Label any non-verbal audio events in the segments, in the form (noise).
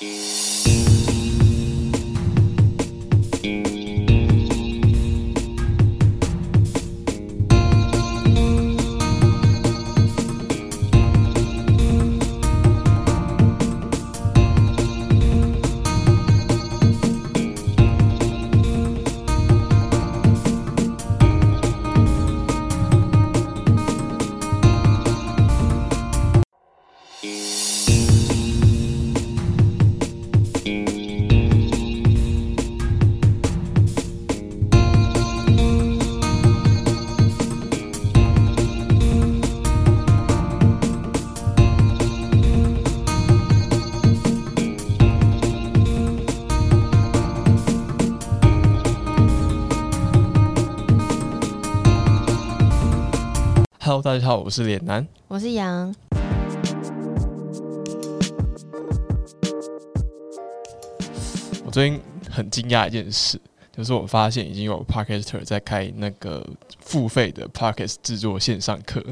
Música 大家好，我是脸男。我是杨，我最近很惊讶一件事，就是我发现已经有 Podcaster 在开那个付费的 Podcast 制作线上课，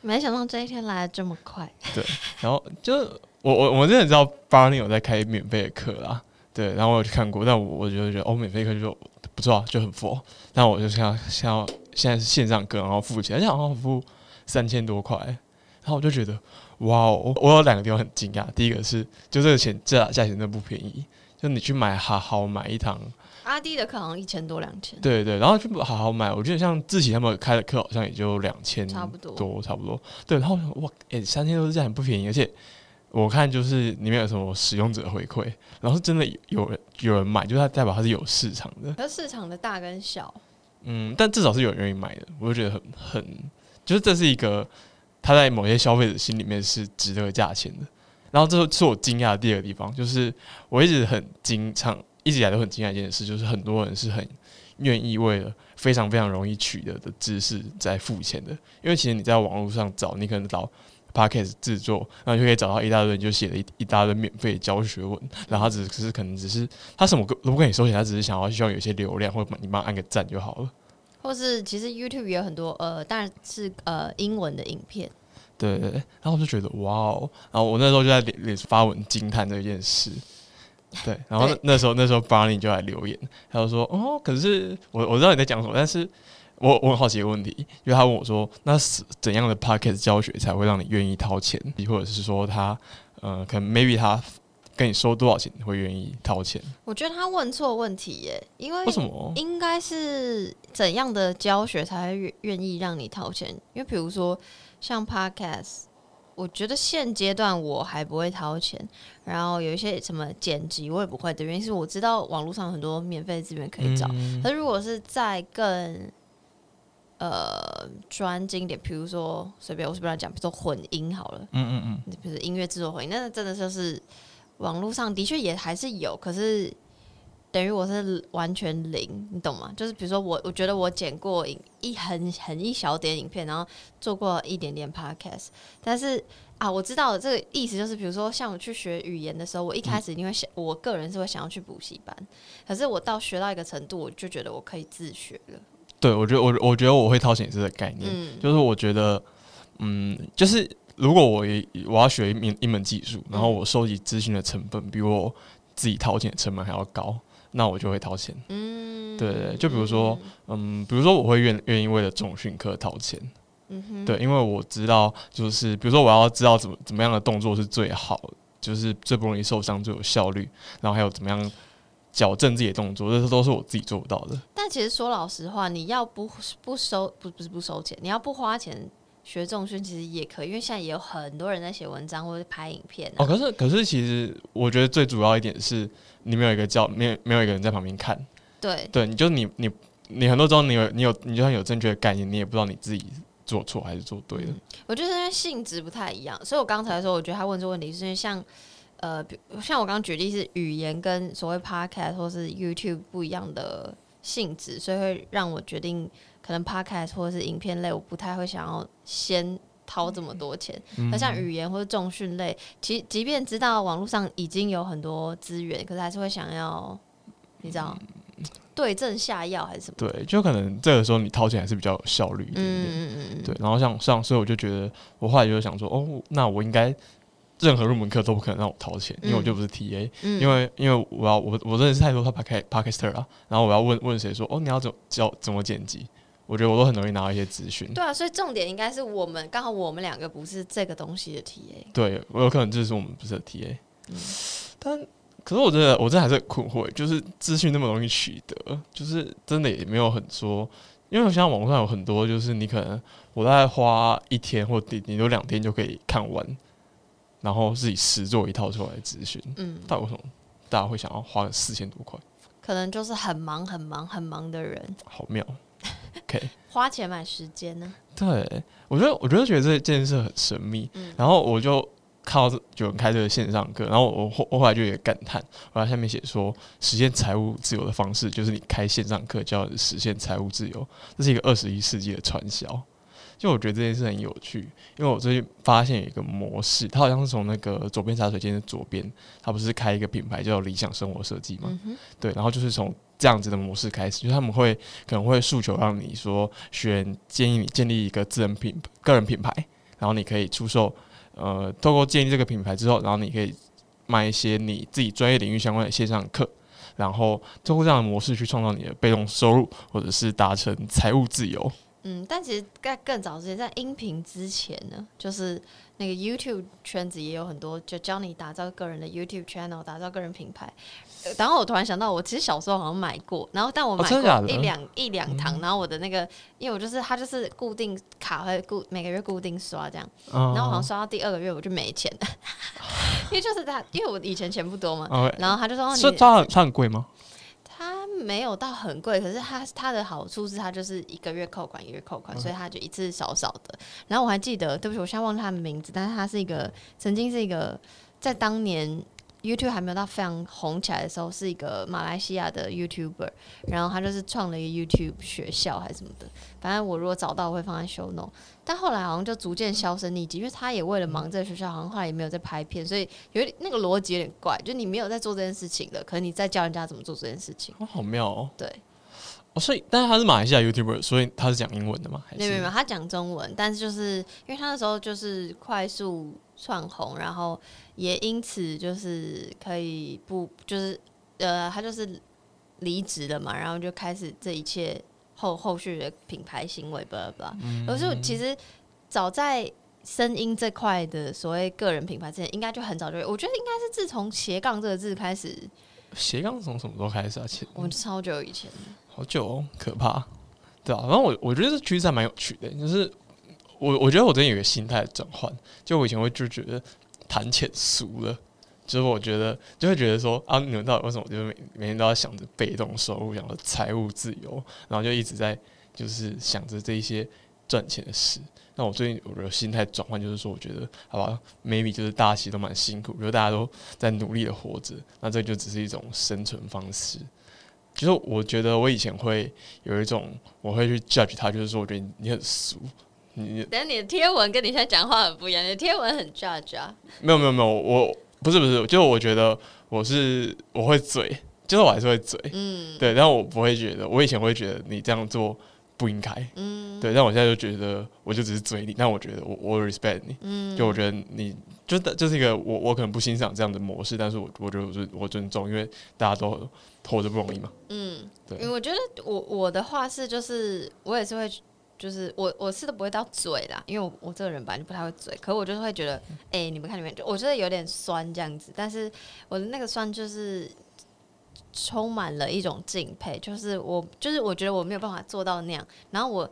没想到这一天来的这么快。对然后就是我我我真的知道 Barney 有在开免费的课啦，对，然后我有去看过，但我我就觉得哦，免费课就不错啊，就很佛。但我就想想要现在是线上课，然后付钱，而且好像付三千多块，然后我就觉得哇哦，我有两个地方很惊讶，第一个是就这个钱这价钱真的不便宜，就你去买好好买一堂。阿弟的课好像一千多两千，对对，然后就好好买。我觉得像志奇他们开的课好像也就两千差不多多，差不多。对，然后哇，诶、三千多是这样很不便宜，而且我看就是里面有什么使用者回馈，然后真的有人有人买，就是它代表它是有市场的。可市场的大跟小，嗯，但至少是有人愿意买的，我就觉得很很，就是这是一个他在某些消费者心里面是值得价钱的。然后这是我惊讶的第二个地方，就是我一直很经常一直以来都很惊讶一件事，就是很多人是很愿意为了非常非常容易取得的知识在付钱的。因为其实你在网络上找，你可能找 podcast 制作，然后就可以找到一大堆人就写了一一大堆免费教学文，然后他只是可能只是他什么都不跟你收钱，他只是想要希望有些流量，或者你帮他按个赞就好了。或是其实 YouTube 也有很多呃，当然是呃英文的影片，对对对，然后我就觉得哇哦，然后我那时候就在脸脸发文惊叹这件事。对，然后那那时候那时候 Barney 就来留言，他就说哦，可是我我知道你在讲什么，但是我我很好奇一个问题，因为他问我说，那是怎样的 Podcast 教学才会让你愿意掏钱，或者是说他呃，可能 maybe 他跟你收多少钱你会愿意掏钱？我觉得他问错问题耶，因为为什么？应该是怎样的教学才会愿愿意让你掏钱？因为比如说像 Podcast，我觉得现阶段我还不会掏钱，然后有一些什么剪辑我也不会的原因是我知道网络上很多免费资源可以找，嗯。可如果是在更呃专精一点，比如说随便我随便乱讲，比如说混音好了，嗯嗯嗯。比如说音乐制作混音，那真的就是网络上的确也还是有，可是等于我是完全零，你懂吗？就是比如说我我觉得我剪过影一很很一小点影片，然后做过一点点 podcast，但是。啊，我知道了，这个意思就是，比如说像我去学语言的时候，我一开始一定会想，我个人是会想要去补习班，可是我到学到一个程度，我就觉得我可以自学了。对，我觉得我我觉得我会掏钱这个概念，嗯，就是我觉得，嗯，就是如果我也我要学一门一门技术，然后我收集资讯的成本比我自己掏钱的成本还要高，那我就会掏钱。嗯，对对对就比如说嗯，比如说我会愿愿意为了重训课掏钱，嗯哼，对，因为我知道就是比如说我要知道怎么怎么样的动作是最好，就是最不容易受伤、最有效率，然后还有怎么样矫正自己的动作，这些都是我自己做不到的。但其实说老实话，你要不不收不不是不收钱，你要不花钱学重训，其实也可以，因为现在也有很多人在写文章或者拍影片、啊。哦，可是可是其实我觉得最主要一点是你没有一个教，没有没有一个人在旁边看，对，对，你就你你你很多时候你有你有你就算有正确的概念，你也不知道你自己做错还是做对的。我觉得因为性质不太一样，所以我刚才说，我觉得他问这个问题是因为像呃，比像我刚刚举例是语言跟所谓 podcast 或是 YouTube 不一样的性质，所以会让我决定可能 podcast 或者是影片类，我不太会想要先掏这么多钱。嗯那像语言或者重训类，其即便知道网络上已经有很多资源，可是还是会想要，你知道，对症下药还是什么？对，就可能这个时候你掏钱还是比较有效率一点点。嗯嗯嗯嗯，对，然后像像，所以我就觉得，我后来就想说，哦，那我应该任何入门课都不可能让我掏钱，因为我就不是 TA，、因为因为我要我我认识太多他 p a r k e s t e r 了，然后我要问问谁说哦你要怎教怎么剪辑，我觉得我都很容易拿到一些资讯。对啊，所以重点应该是我们刚好我们两个不是这个东西的 TA。对我有可能就是我们不是 TA，、但可是我真的我真的还是很困惑，就是资讯那么容易取得，就是真的也没有很说，因为我想网络上有很多，就是你可能我大概花一天或顶顶多两天就可以看完，然后自己实做一套出来的资讯，嗯，但为什么大家会想要花四千多块？可能就是很忙很忙很忙的人，好妙，OK。花钱买时间呢。对，我觉得，我觉得觉得这件事很神秘。然后我就看到有人开这个线上课，然后我后我后来就也感叹，我在下面写说，实现财务自由的方式就是你开线上课教人实现财务自由，这是一个二十一世纪的传销。就我觉得这件事很有趣，因为我最近发现有一个模式，它好像是从那个左边茶水间的左边，它不是开一个品牌叫理想生活设计嘛？对，然后就是从这样子的模式开始，就是他们会可能会诉求让你说选建议你建立一个自人品个人品牌，然后你可以出售呃，透过建立这个品牌之后，然后你可以卖一些你自己专业领域相关的线上课，然后通过这样的模式去创造你的被动收入，或者是达成财务自由。嗯，但其实在更早之前，在音频之前呢，就是那个 YouTube 圈子也有很多，就教你打造个人的 YouTube channel，打造个人品牌。呃然后我突然想到，我其实小时候好像买过，然后但我买过一两、一两堂，然后我的那个，因为我就是它就是固定卡会固每个月固定刷这样，嗯然后好像刷到第二个月我就没钱了，(laughs) 因为就是他，因为我以前钱不多嘛然后他就说是它很它很贵吗？它没有到很贵，可是它它的好处是它就是一个月扣款，一个月扣款，所以它就一次少少的。然后我还记得，对不起，我现在忘了他的名字，但是他是一个曾经是一个在当年 YouTube 还没有到非常红起来的时候，是一个马来西亚的 YouTuber，然后他就是创了一个 YouTube 学校还是什么的。反正我如果找到，我会放在 show note。但后来好像就逐渐销声匿迹，因为他也为了忙这个学校，好像后来也没有在拍片，所以有点那个逻辑有点怪，就你没有在做这件事情了，可能你在教人家怎么做这件事情。哦，好妙哦。对，哦，所以但是他是马来西亚 YouTuber，所以他是讲英文的吗？还是没有没有，他讲中文，但是就是因为他那时候就是快速窜红，然后也因此就是可以不就是呃，他就是离职了嘛，然后就开始这一切后后续的品牌行为，巴拉巴拉。可是其实早在声音这块的所谓个人品牌之前，应该就很早就有，我觉得应该是自从斜杠这个字开始，斜杠从什么时候开始啊？其实我们超久以前。好久哦，可怕。对啊，然后我我觉得这趋势还蛮有趣的，就是我我觉得我最近有一个心态转换，就我以前会就觉得谈钱俗了。就是我觉得就会觉得说啊，你们到底为什么就是每每天都要想着被动收入，想着财务自由，然后就一直在就是想着这一些赚钱的事。那我最近我的心态转换就是说，我觉得好吧，maybe 就是大家其实都蛮辛苦，比如大家都在努力的活着，那这就只是一种生存方式。就是我觉得我以前会有一种我会去 judge 他，就是说我觉得你很俗，你你的贴文跟你现在讲话很不一样，你的贴文很 judge 啊。没有没有没有，我不是不是，就是我觉得我是我会嘴，就是我还是会嘴，嗯。对，但我不会觉得，我以前会觉得你这样做不应该，嗯。对，但我现在就觉得我就只是嘴你，但我觉得我我 respect 你，嗯，就我觉得你就就是一个我我可能不欣赏这样的模式，但是我我觉得我尊我尊重，因为大家都活着不容易嘛，嗯，对。因为我觉得我我的话是就是我也是会。就是我我是都不会到嘴啦，因为我我这个人本来就不太会嘴，可我就是会觉得，哎、你们看里面，就我觉得有点酸这样子，但是我的那个酸就是充满了一种敬佩，就是我就是我觉得我没有办法做到那样，然后我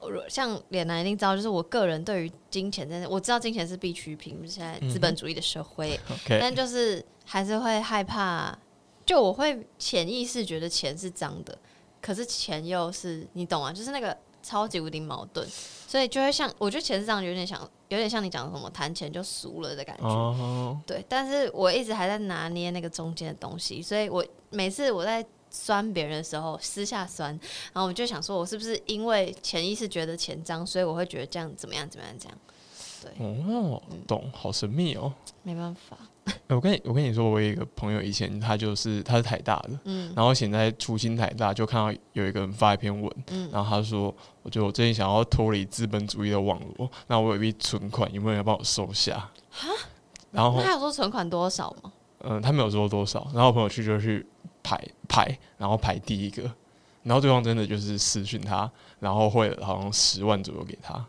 我像脸男一定知道，就是我个人对于金钱真的我知道金钱是必需品，现在资本主义的社会 (laughs) 但就是还是会害怕，就我会潜意识觉得钱是脏的，可是钱又是你懂吗？就是那个超级无敌矛盾，所以就会像我觉得钱是这样，有点像有点像你讲的什么谈钱就俗了的感觉。哦，对，但是我一直还在拿捏那个中间的东西，所以我每次我在酸别人的时候，私下酸，然后我就想说，我是不是因为潜意识觉得钱脏，所以我会觉得这样怎么样怎么样这样？对哦，懂，好神秘哦。没办法，欸我跟你我跟你说，我有一个朋友，以前他就是他是台大的，嗯然后现在出新台大，就看到有一个人发一篇文，嗯然后他说，我觉得我最近想要脱离资本主义的网络，那我有一笔存款，有没有人帮我收下？然后那他有说存款多少吗？嗯，他没有说多少，然后我朋友去就去排排，然后排第一个，然后对方真的就是私讯他，然后汇了好像十万左右给他，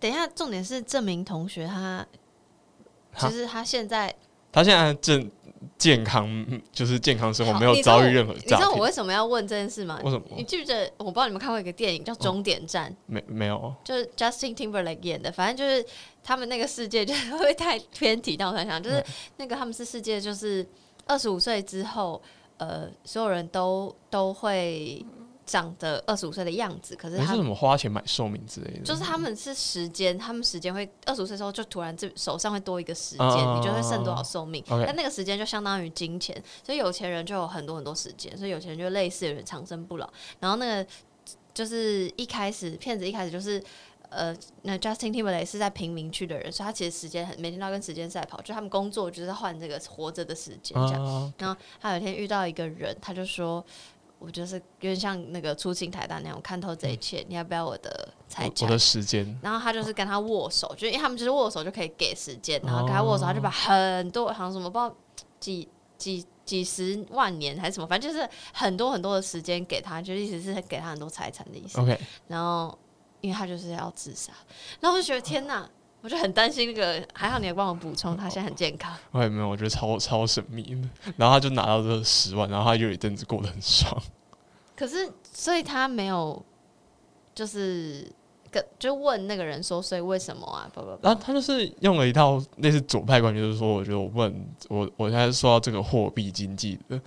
等一下，重点是这名同学他，哈就是他现在他现在正健康，嗯就是健康生活，没有遭遇任何你知道我。为什么要问这件事吗？为什么你记不记得？我不知道你们看过一个电影叫《终点站》，没没有？就是 Justin Timberlake 演的。反正就是他们那个世界就是会太偏题，但我想想，就是那个他们是世界，就是二十五岁之后，呃，所有人都都会长得二十五岁的样子，可是他你是什么花钱买寿命之类的？就是他们是时间，他们时间会二十五岁时候就突然这手上会多一个时间，嗯你就会剩多少寿命。但那个时间就相当于金钱，所以有钱人就有很多很多时间，所以有钱人就类似有人长生不老。然后那个就是一开始骗子一开始就是。呃，那 Justin Timberlake 是在贫民区的人，所以他其实时间很每天都要跟时间赛跑，就他们工作就是换这个活着的时间这样。啊，然后他有一天遇到一个人，他就说：“我就是有点像那个出清台大那样，我看透这一切，你要不要我的财产我我的？”时间，然后他就是跟他握手，就因为他们就是握手就可以给时间，然后跟他握手，他就把很多好像什么不知道几几几十万年还是什么，反正就是很多很多的时间给他，就意思是给他很多财产的意思。OK，然后因为他就是要自杀，然后我就觉得天哪，我就很担心那个，还好你还帮我补充，他现在很健康。我也没有，我觉得超超神秘的。然后他就拿到这十万，然后他就有一阵子过得很爽。(laughs) 可是，所以他没有，就是跟就问那个人说，所以为什么啊？不不不，然后他就是用了一套类似左派观点，就是说，我觉得我不能，我我现在说到这个货币经济的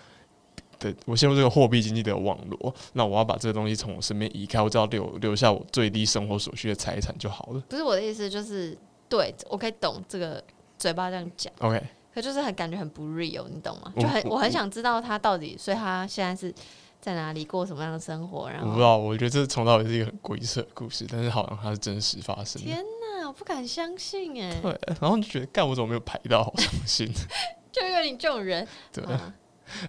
对，我陷入这个货币经济的网络，那我要把这个东西从我身边移开，我只要留留下我最低生活所需的财产就好了。不是我的意思，就是对我可以懂这个嘴巴这样讲，OK，可就是很感觉很不 real，你懂吗？就很我我很想知道他到底，所以他现在是在哪里过什么样的生活？然后我不知道，我觉得这从到底是一个很鬼扯的故事，但是好像它是真实发生的。天哪，我不敢相信哎，对，然后就觉得，干我怎么没有排到？好伤心。(laughs) 就因为你这种人，对啊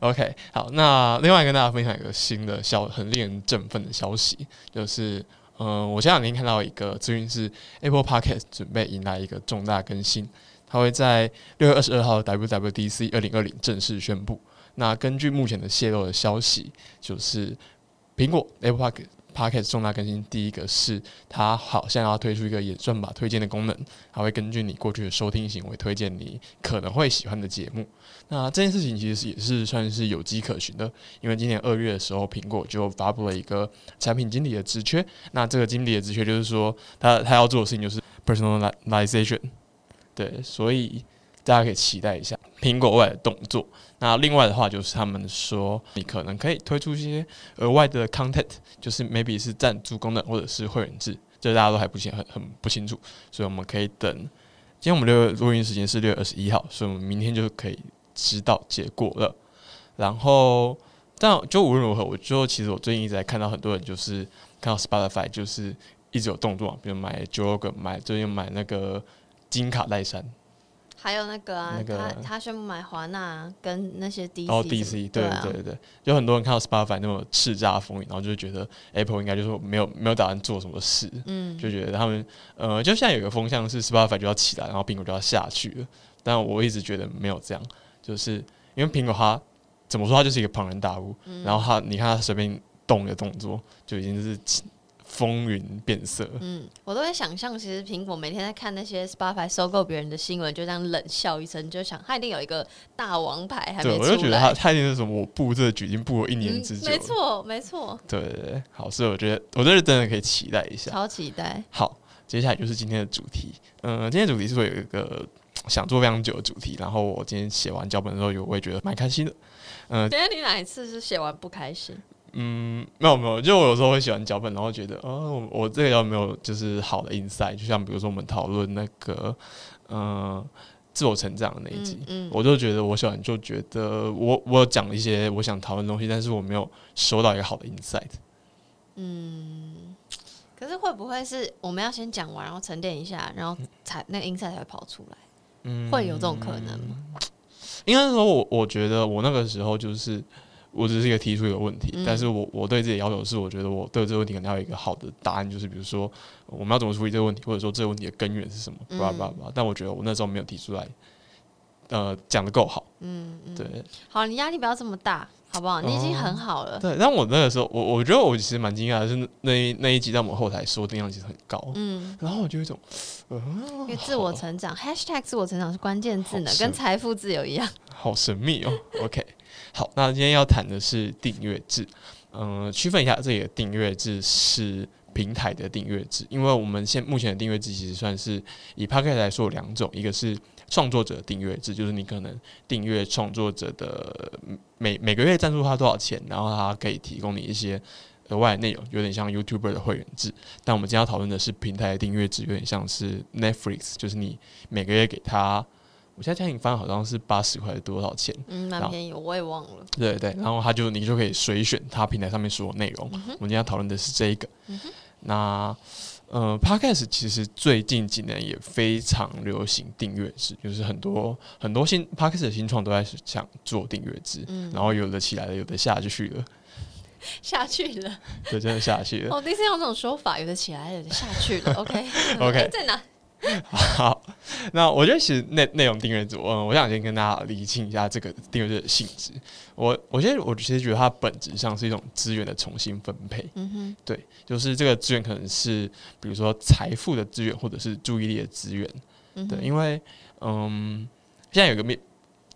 OK，好，那另外跟大家分享一个新的消，很令人振奋的消息，就是，嗯、我前两天看到一个资讯是 Apple Podcast 准备迎来一个重大更新，它会在六月二十二号 WWDC 二零二零正式宣布。那根据目前的泄露的消息，就是苹果 Apple Podcast Podcast 重大更新，第一个是它好像要推出一个演算法推荐的功能，它会根据你过去的收听行为推荐你可能会喜欢的节目。那这件事情其实也是算是有迹可循的，因为今年二月的时候，苹果就发布了一个产品经理的职缺。那这个经理的职缺就是说，他他要做的事情就是 personalization，对，所以大家可以期待一下苹果外的动作。那另外的话，就是他们说你可能可以推出一些额外的 content，就是 maybe 是赞助功能或者是会员制，这大家都还不清很很不清楚，所以我们可以等。今天我们六月录音时间是六月二十一号，所以我们明天就可以知道结果了。然后，但就无论如何，我就其实我最近一直在看到很多人就是看到 Spotify 就是一直有动作嘛，比如买 Rogan，买最近买那个金卡戴珊，还有那个啊，那个他他宣布买华纳跟那些 DC，然后 DC 对啊。对对对，有很多人看到 Spotify 那么叱咤风云，然后就觉得 Apple 应该就是没有没有打算做什么事，嗯，就觉得他们呃，就现在有个风向是 Spotify 就要起来，然后苹果就要下去了。但我一直觉得没有这样，就是因为苹果它怎么说，它就是一个庞然大物，嗯然后它你看它随便动一个动作，就已经是风云变色。嗯，我都会想象，其实苹果每天在看那些 Spotify 收购别人的新闻，就这样冷笑一声，就想他一定有一个大王牌还对，没出来。我就觉得他他一定是什么，我布这个局已经布了一年之久没错，没错，对对对，好，所以我觉得我这是真的可以期待一下。超期待。好，接下来就是今天的主题。嗯、今天的主题是我有一个想做非常久的主题，然后我今天写完脚本的时候，有我也觉得蛮开心的。嗯、等一下你哪一次是写完不开心？嗯，没有没有，就我有时候会写完脚本，然后觉得，哦，我我这个有没有就是好的 insight？就像比如说我们讨论那个，嗯、自我成长的那一集，嗯嗯我就觉得我喜欢就觉得我我有讲了一些我想讨论的东西，但是我没有收到一个好的 insight。嗯，可是会不会是我们要先讲完，然后沉淀一下，然后才那个 insight 才会跑出来？嗯会有这种可能吗？应该是说我我觉得我那个时候就是我只是一个提出一个问题，嗯但是我我对自己的要求是，我觉得我对这个问题可能要有一个好的答案，就是比如说我们要怎么处理这个问题，或者说这个问题的根源是什么，嗯叭叭叭。但我觉得我那时候没有提出来，呃，讲的够好，嗯嗯，对好，你压力不要这么大，好不好？你已经很好了。对。但我那个时候，我我觉得我其实蛮惊讶的是那那一那一集在我们后台收听量其实很高，嗯，然后我就有一种，因为自我成长，#hashtag 自我成长是关键字呢，跟财富自由一样。好神秘哦。(laughs) OK，好，那今天要谈的是订阅制。嗯、区分一下，这里的订阅制是平台的订阅制，因为我们现目前的订阅制其实算是以 p a c k e t 来说有两种，一个是创作者订阅制，就是你可能订阅创作者的每每个月赞助他多少钱，然后他可以提供你一些额外的内容，有点像 YouTuber 的会员制。但我们今天要讨论的是平台的订阅制，有点像是 Netflix，就是你每个月给他。我现在家庭翻好像是八十块多少钱？嗯，蛮便宜，我也忘了。对对，然后他就你就可以随选他平台上面所有内容。嗯我们今天要讨论的是这一个。那呃，Podcast 其实最近几年也非常流行订阅制，就是很多很多新 Podcast 的新创都在想做订阅制，嗯然后有的起来了，有的下去了，下去了，对，真的下去了。哦第一次用这种说法，有的起来了，有的下去了。OK (laughs) (laughs) OK 哎在哪？(laughs) 好，那我觉得其实内内容订阅制，嗯，我想先跟大家理清一下这个订阅制的性质。我我觉得我其实觉得它本质上是一种资源的重新分配。嗯哼，对，就是这个资源可能是比如说财富的资源，或者是注意力的资源。对，嗯对，因为嗯，现在有个面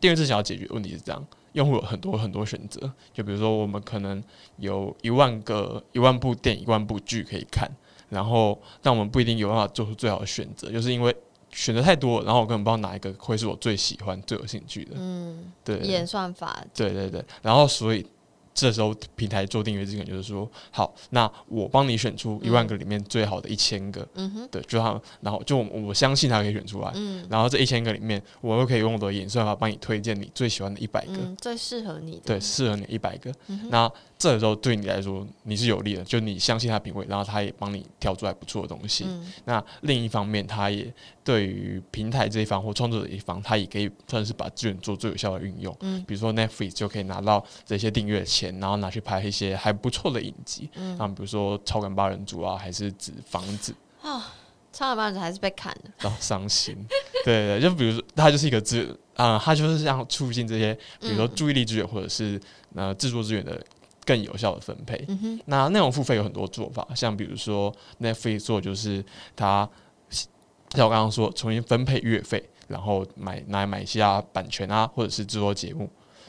订阅制想要解决的问题是这样，用户有很多很多选择，就比如说我们可能有一万个一万部电影、一万部剧可以看，然后但我们不一定有办法做出最好的选择，就是因为选择太多了，然后我根本不知道哪一个会是我最喜欢、最有兴趣的。嗯，对，演算法，对对对，然后所以这时候平台做订阅制，可能就是说，好，那我帮你选出一万个里面最好的一千个，嗯哼，对，就他，然后就我我相信他可以选出来，嗯然后这一千个里面，我又可以用我的演算法帮你推荐你最喜欢的一百个，嗯，最适合你的。对，适合你一百个。嗯那这时候对你来说你是有利的，就你相信他品味，然后他也帮你挑出来不错的东西。嗯那另一方面，他也对于平台这一方或创作者一方，他也可以算是把资源做最有效的运用。嗯比如说 Netflix 就可以拿到这些订阅钱，然后拿去拍一些还不错的影集，嗯像比如说《超感八人组》啊，还是《纸房子》，啊，超感八人组还是被砍了。然后伤心。对对，对就比如说它就是一个资啊、它就是让促进这些，比如说嗯注意力资源或者是呃制作资源的更有效的分配。嗯哼，那内容付费有很多做法，像比如说 Netflix 做就是它像我刚刚说重新分配月费，然后买拿来买一下版权啊，或者是制作节目。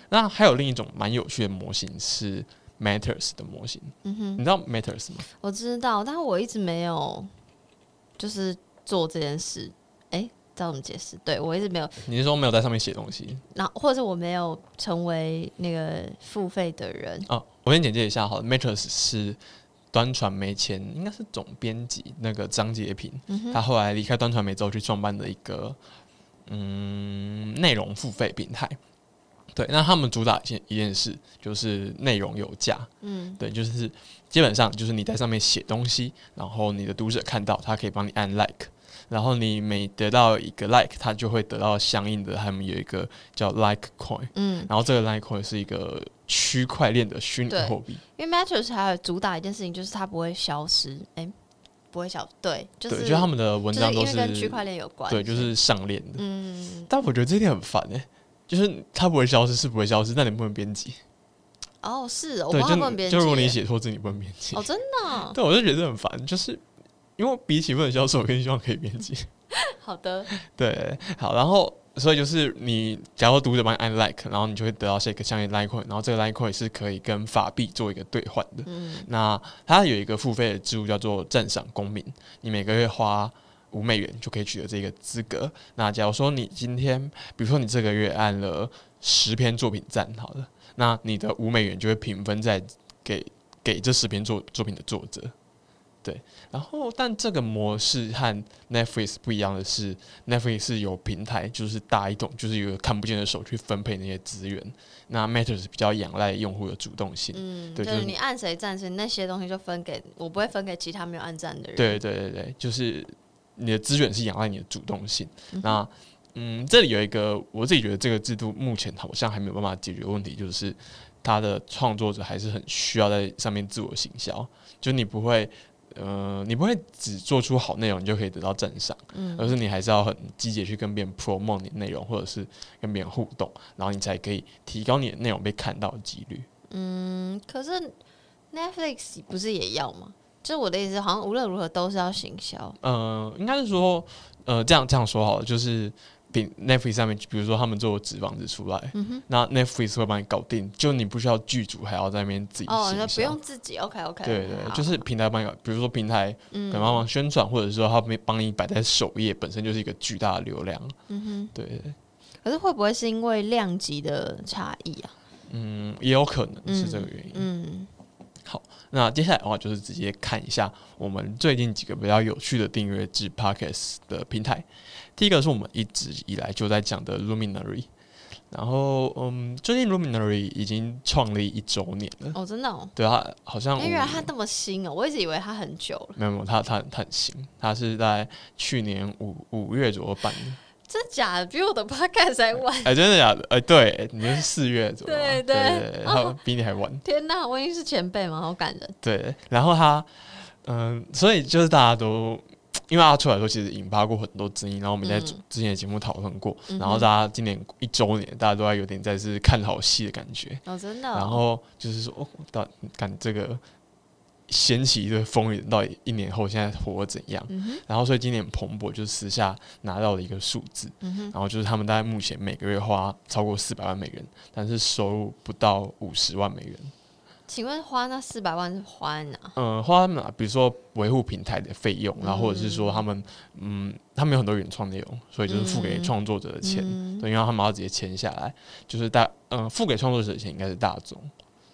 那还有另一种蛮有趣的模型是 Matters 的模型，嗯哼你，知道 Matters 吗？我知道，但我一直没有就是做这件事。哎，知道怎么解释？对我一直没有，你是说没有在上面写东西然后或者是我没有成为那个付费的人。啊？我先简介一下好了，Matters 是端传媒前应该是总编辑那个张杰平，嗯，他后来离开端传媒之后去创办的一个嗯内容付费平台。对，那他们主打一件一件事就是内容有价，嗯对，就是基本上就是你在上面写东西，然后你的读者看到，他可以帮你按 like，然后你每得到一个 like，它就会得到相应的，他们有一个叫 like coin，嗯，然后这个 like coin 是一个区块链的虚拟货币，因为 Matters 还有主打一件事情，就是它不会消失。哎，不会消，对，就是对，就他们的文章都就是跟区块链有关。对，就是上链的，嗯，但我觉得这一点很烦哎、就是它不会消失是不会消失，但你不能编辑。哦，是哦我对，帮他们编辑就如果你写错字，你不能编辑。哦，真的哦对，我就觉得很烦，就是因为比起不能销售，我更希望可以编辑。(laughs) 好的，对，好，然后所以就是你，假如读者帮你按 like，然后你就会得到这个相应 like coin，然后这个 like coin 是可以跟法币做一个兑换的。嗯那它有一个付费的制度叫做赞赏公民，你每个月花五美元就可以取得这个资格。那假如说你今天，比如说你这个月按了十篇作品赞，好了，那你的五美元就会平分在给给这十篇作作品的作者。对，然后但这个模式和 Netflix 不一样的是，Netflix 是有平台，就是大一统，就是有看不见的手去分配那些资源。那 Matters 比较仰赖用户的主动性。嗯，对就是你按谁赞谁，那些东西就分给我，不会分给其他没有按赞的人。对对对对，就是你的资源是仰赖你的主动性。嗯那嗯，这里有一个我自己觉得这个制度目前好像还没有办法解决的问题，就是他的创作者还是很需要在上面自我行销，就你不会。呃，你不会只做出好内容，你就可以得到赞赏，嗯而是你还是要很积极去跟别人 promote 你的内容，或者是跟别人互动，然后你才可以提高你的内容被看到的几率。嗯，可是 Netflix 不是也要吗？就是我的意思，好像无论如何都是要行销。呃，应该是说，呃，这样这样说好了，就是比 Netflix 上面，比如说他们做纸房子出来，嗯那 Netflix 会帮你搞定，就你不需要剧组还要在那边自己哦，那不用自己，OK OK，对对，就是平台帮你搞，比如说平台帮忙宣传，或者是说他没帮你摆在首页，本身就是一个巨大的流量。嗯哼。对对对，可是会不会是因为量级的差异啊？嗯，也有可能是这个原因。嗯，好那接下来的话，就是直接看一下我们最近几个比较有趣的订阅制 Podcast 的平台。第一个是我们一直以来就在讲的 Luminary，然后嗯，最近 Luminary 已经创立一周年了。哦，真的哦，对啊，好像哎，五原来它那么新哦，我一直以为它很久了，没有没有，他他他很新，他是在去年五五月左右办的。真假的？比我的 podcast 还晚？哎、真的假的？哎、对，你是四月左右，对对对对，他比你还晚。天哪，我已经是前辈嘛？好感人。对，然后他，嗯、所以就是大家都，因为他出来的时候其实引发过很多争议，然后我们在嗯之前的节目讨论过，嗯然后大家今年一周年，大家都在有点在是看好戏的感觉，哦，真的哦。然后就是说，哦，到看这个掀起一个风云，到底一年后现在活得怎样？嗯，然后所以今年彭博就私下拿到了一个数字，嗯，然后就是他们大概目前每个月花超过四百万美元，但是收入不到五十万美元。请问花那四百万是花哪？嗯，花他们啊，比如说维护平台的费用，然后或者是说他们，嗯，他们有很多原创内容，所以就是付给嗯创作者的钱，嗯。对，因为他们要直接签下来，就是大，嗯，付给创作者的钱应该是大众，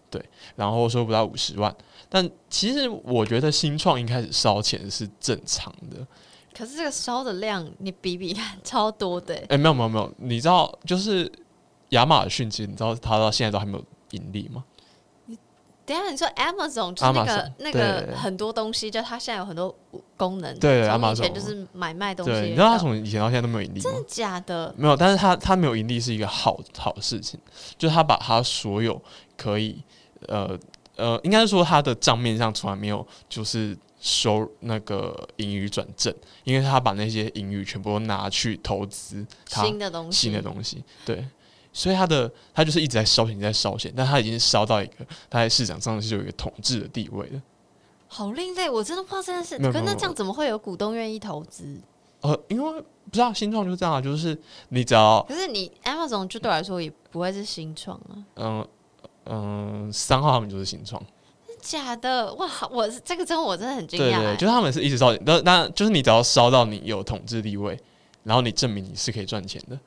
对，然后收不到五十万，但其实我觉得新创一开始烧钱是正常的，可是这个烧的量，你比比看，超多的欸。哎、没有没有没有，你知道就是亚马逊，其实你知道它到现在都还没有盈利吗？等一下你说 Amazon 就是那个 Amazon，那对个很多东西，就它现在有很多功能。对从以 Amazon 前就是买卖东西。对，你知道它从以前到现在都没有盈利吗真？的假的？没有，但是他他没有盈利是一个好好的事情，就是他把他所有可以呃呃，应该是说他的账面上从来没有就是收那个盈余转正，因为他把那些盈余全部都拿去投资他新的东西，新的东西，对。所以他的他就是一直在烧钱，一直在烧钱，但他已经烧到一个他在市场上是有一个统治的地位了。好另类，我真的不知道这件事。可是那这样怎么会有股东愿意投资？呃，因为不知道新创就是这样啊，就是你只要可是你 Amazon 就对我来说也不会是新创啊，嗯嗯三号他们就是新创。假的？哇，我是这个真的我真的很惊讶、对。就是他们是一直烧钱，但但就是你只要烧到你有统治地位，然后你证明你是可以赚钱的，嗯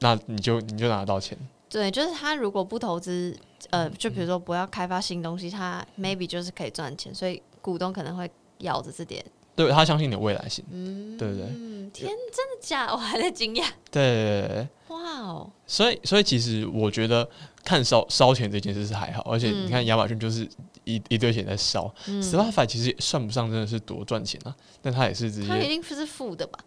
那你就你就拿得到钱。对，就是他如果不投资，呃，就比如说不要开发新东西，他 maybe 就是可以赚钱，所以股东可能会咬着这点。对他相信你的未来性。嗯，对不对嗯，天，真的假的？(laughs) 我还在惊讶。对哇哦，所以所以其实我觉得看烧烧钱这件事是还好，而且你看亚马逊就是一一堆钱在烧嗯，，Spotify 其实也算不上真的是多赚钱啊，但他也是直接，他一定是负的吧？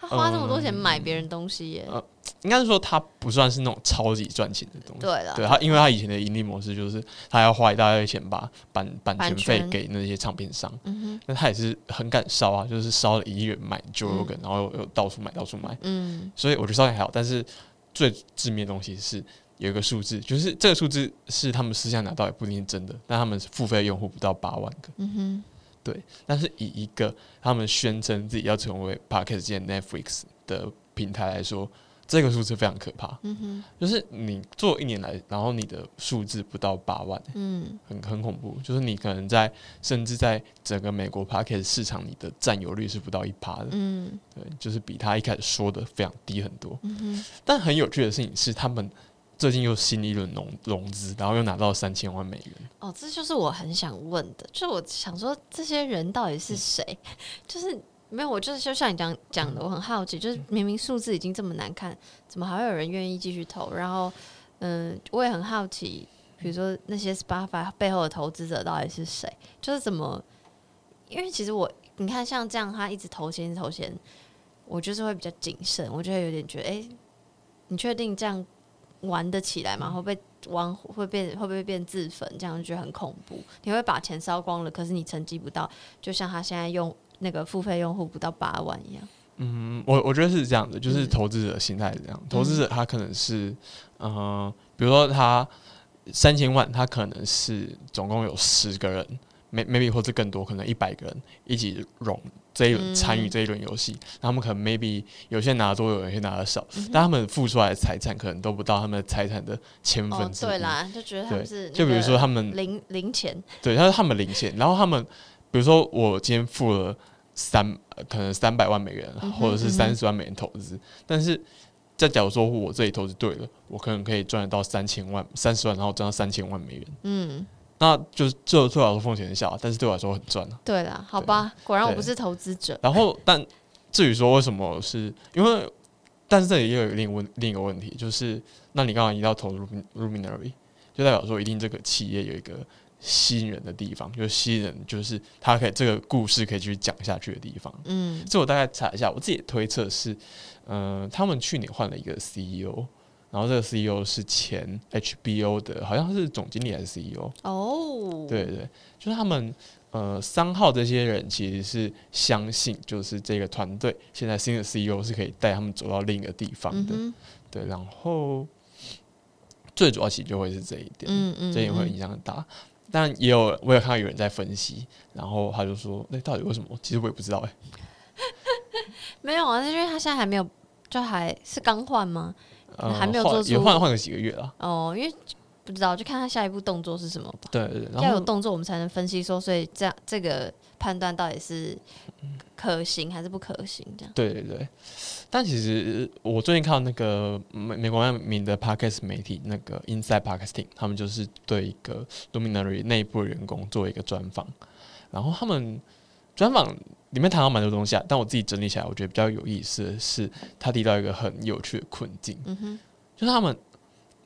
他花这么多钱买别人东西耶。呃应该是说他不算是那种超级赚钱的东西。对了，对他，因为他以前的盈利模式就是他要花一大堆钱把版版版权费给那些唱片商，嗯那他也是很敢烧啊，就是烧了一亿元买 Joe 嗯 Rogan，、然后又又到处买到处买，，嗯所以我觉得烧钱还好，但是最致命的东西是有一个数字，就是这个数字是他们私下拿到也不一定是真的，但他们付费用户不到八万个，嗯哼，但是以一个他们宣称自己要成为 Podcast 界 Netflix 的平台来说，这个数字非常可怕。嗯哼，就是你做一年来，然后你的数字不到八万、嗯很很恐怖。就是你可能在甚至在整个美国 Podcast 市场，你的占有率是不到一趴的。嗯对，就是比他一开始说的非常低很多。嗯哼，但很有趣的事情是，他们最近又新一轮融融资，然后又拿到三千万美元。哦，这就是我很想问的，就是我想说这些人到底是谁？就是没有，我就是就像你讲讲的，我很好奇，就是明明数字已经这么难看，怎么还会有人愿意继续投？然后，嗯，我也很好奇，比如说那些 Spotify 背后的投资者到底是谁？就是怎么？因为其实我你看像这样，他一直投钱，一直投钱，我就是会比较谨慎，我就会有点觉得，哎、你确定这样玩得起来吗？会不会玩会变会不会变自焚？这样就觉得很恐怖。你会把钱烧光了，可是你成绩不到，就像他现在用那个付费用户不到八万一样。嗯，我我觉得是这样的，就是嗯投资者心态是这样。投资者他可能是，呃，比如说他三千万，他可能是总共有十个人，may maybe 或者更多，可能一百个人一起融这一轮嗯。参与这一轮游戏，那他们可能 maybe 有些拿的多，有些拿的少，嗯但他们付出来的财产可能都不到他们的财产的千哦分，之一。对啦，就觉得他们是就比如说他们零零钱，对，他是他们零钱，然后他们比如说我今天付了三，呃可能三百万美元，或者是三十万美元投资，但是再假如说我这里投资对了，我可能可以赚得到三千万、三十万，然后赚到三千万美元，嗯，那就是这对我来说风险很小，但是对我来说很赚啊。对啦，好吧，果然我不是投资者。然后，但至于说为什么是因为，但是这里又有另一个问另一个问题，就是那你刚刚提到投入 Luminary，就代表说一定这个企业有一个吸引人的地方，就是吸引人，就是它可以这个故事可以继续讲下去的地方。嗯这我大概查一下，我自己的推测是，嗯、他们去年换了一个 CEO，然后这个 CEO 是前 HBO 的，好像是总经理还是 CEO，哦，对对，就是他们呃三号这些人其实是相信，就是这个团队现在新的 CEO 是可以带他们走到另一个地方的，嗯，对，然后最主要其实就会是这一点，嗯嗯，这一点会嗯影响很大。但也有我有看到有人在分析，然后他就说，那、到底为什么？其实我也不知道哎、(laughs) 没有啊，是因为他现在还没有，就还是刚换吗？呃，还没有做出也换换个几个月了，哦，因为不知道，就看他下一步动作是什么吧。对对要有动作，我们才能分析说，所以这样这个判断到底是可行还是不可行？这样，对对对，但其实我最近看到那个美美国外名的 podcast 媒体那个 Inside Podcasting，他们就是对一个 Luminary 内部的员工做一个专访，然后他们专访里面谈到蛮多东西啊，但我自己整理起来，我觉得比较有意思的是，他提到一个很有趣的困境，嗯哼，就是他们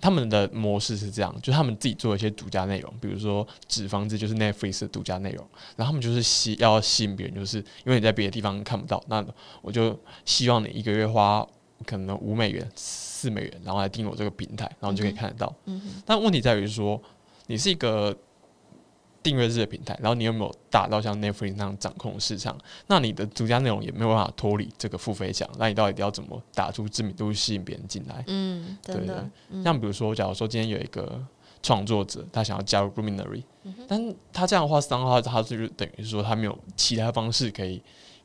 他们的模式是这样，就是他们自己做一些独家内容，比如说纸房子就是 Netflix 的独家内容，然后他们就是吸要吸引别人，就是因为你在别的地方看不到，那我就希望你一个月花可能五美元、四美元，然后来订我这个平台，然后你就可以看得到。嗯哼，但问题在于说，你是一个订阅制的平台，然后你有没有大到像 Netflix 那样掌控市场？那你的独家内容也没有办法脱离这个付费墙，那你到底要怎么打出知名度，吸引别人进来？嗯，真对的，嗯像比如说，假如说今天有一个创作者，他想要加入 Ruminary，、但是他这样的话，三号他就是等于说他没有其他方式可以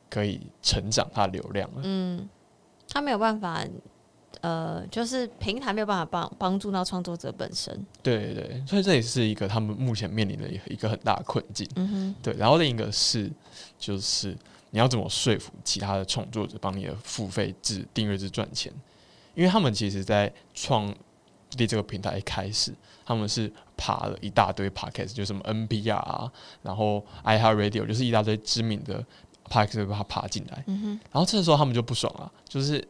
可以成长他的流量了。嗯，他没有办法，呃，就是平台没有办法帮帮助到创作者本身。对对对，所以这也是一个他们目前面临的一个很大的困境。嗯哼，对，然后另一个是就是你要怎么说服其他的创作者帮你的付费制订阅制赚钱？因为他们其实在创立这个平台一开始，他们是爬了一大堆 podcast，就是什么 NPR 啊，然后 iHeartRadio，就是一大堆知名的 podcast 把它爬进来。嗯哼，然后这时候他们就不爽了，就是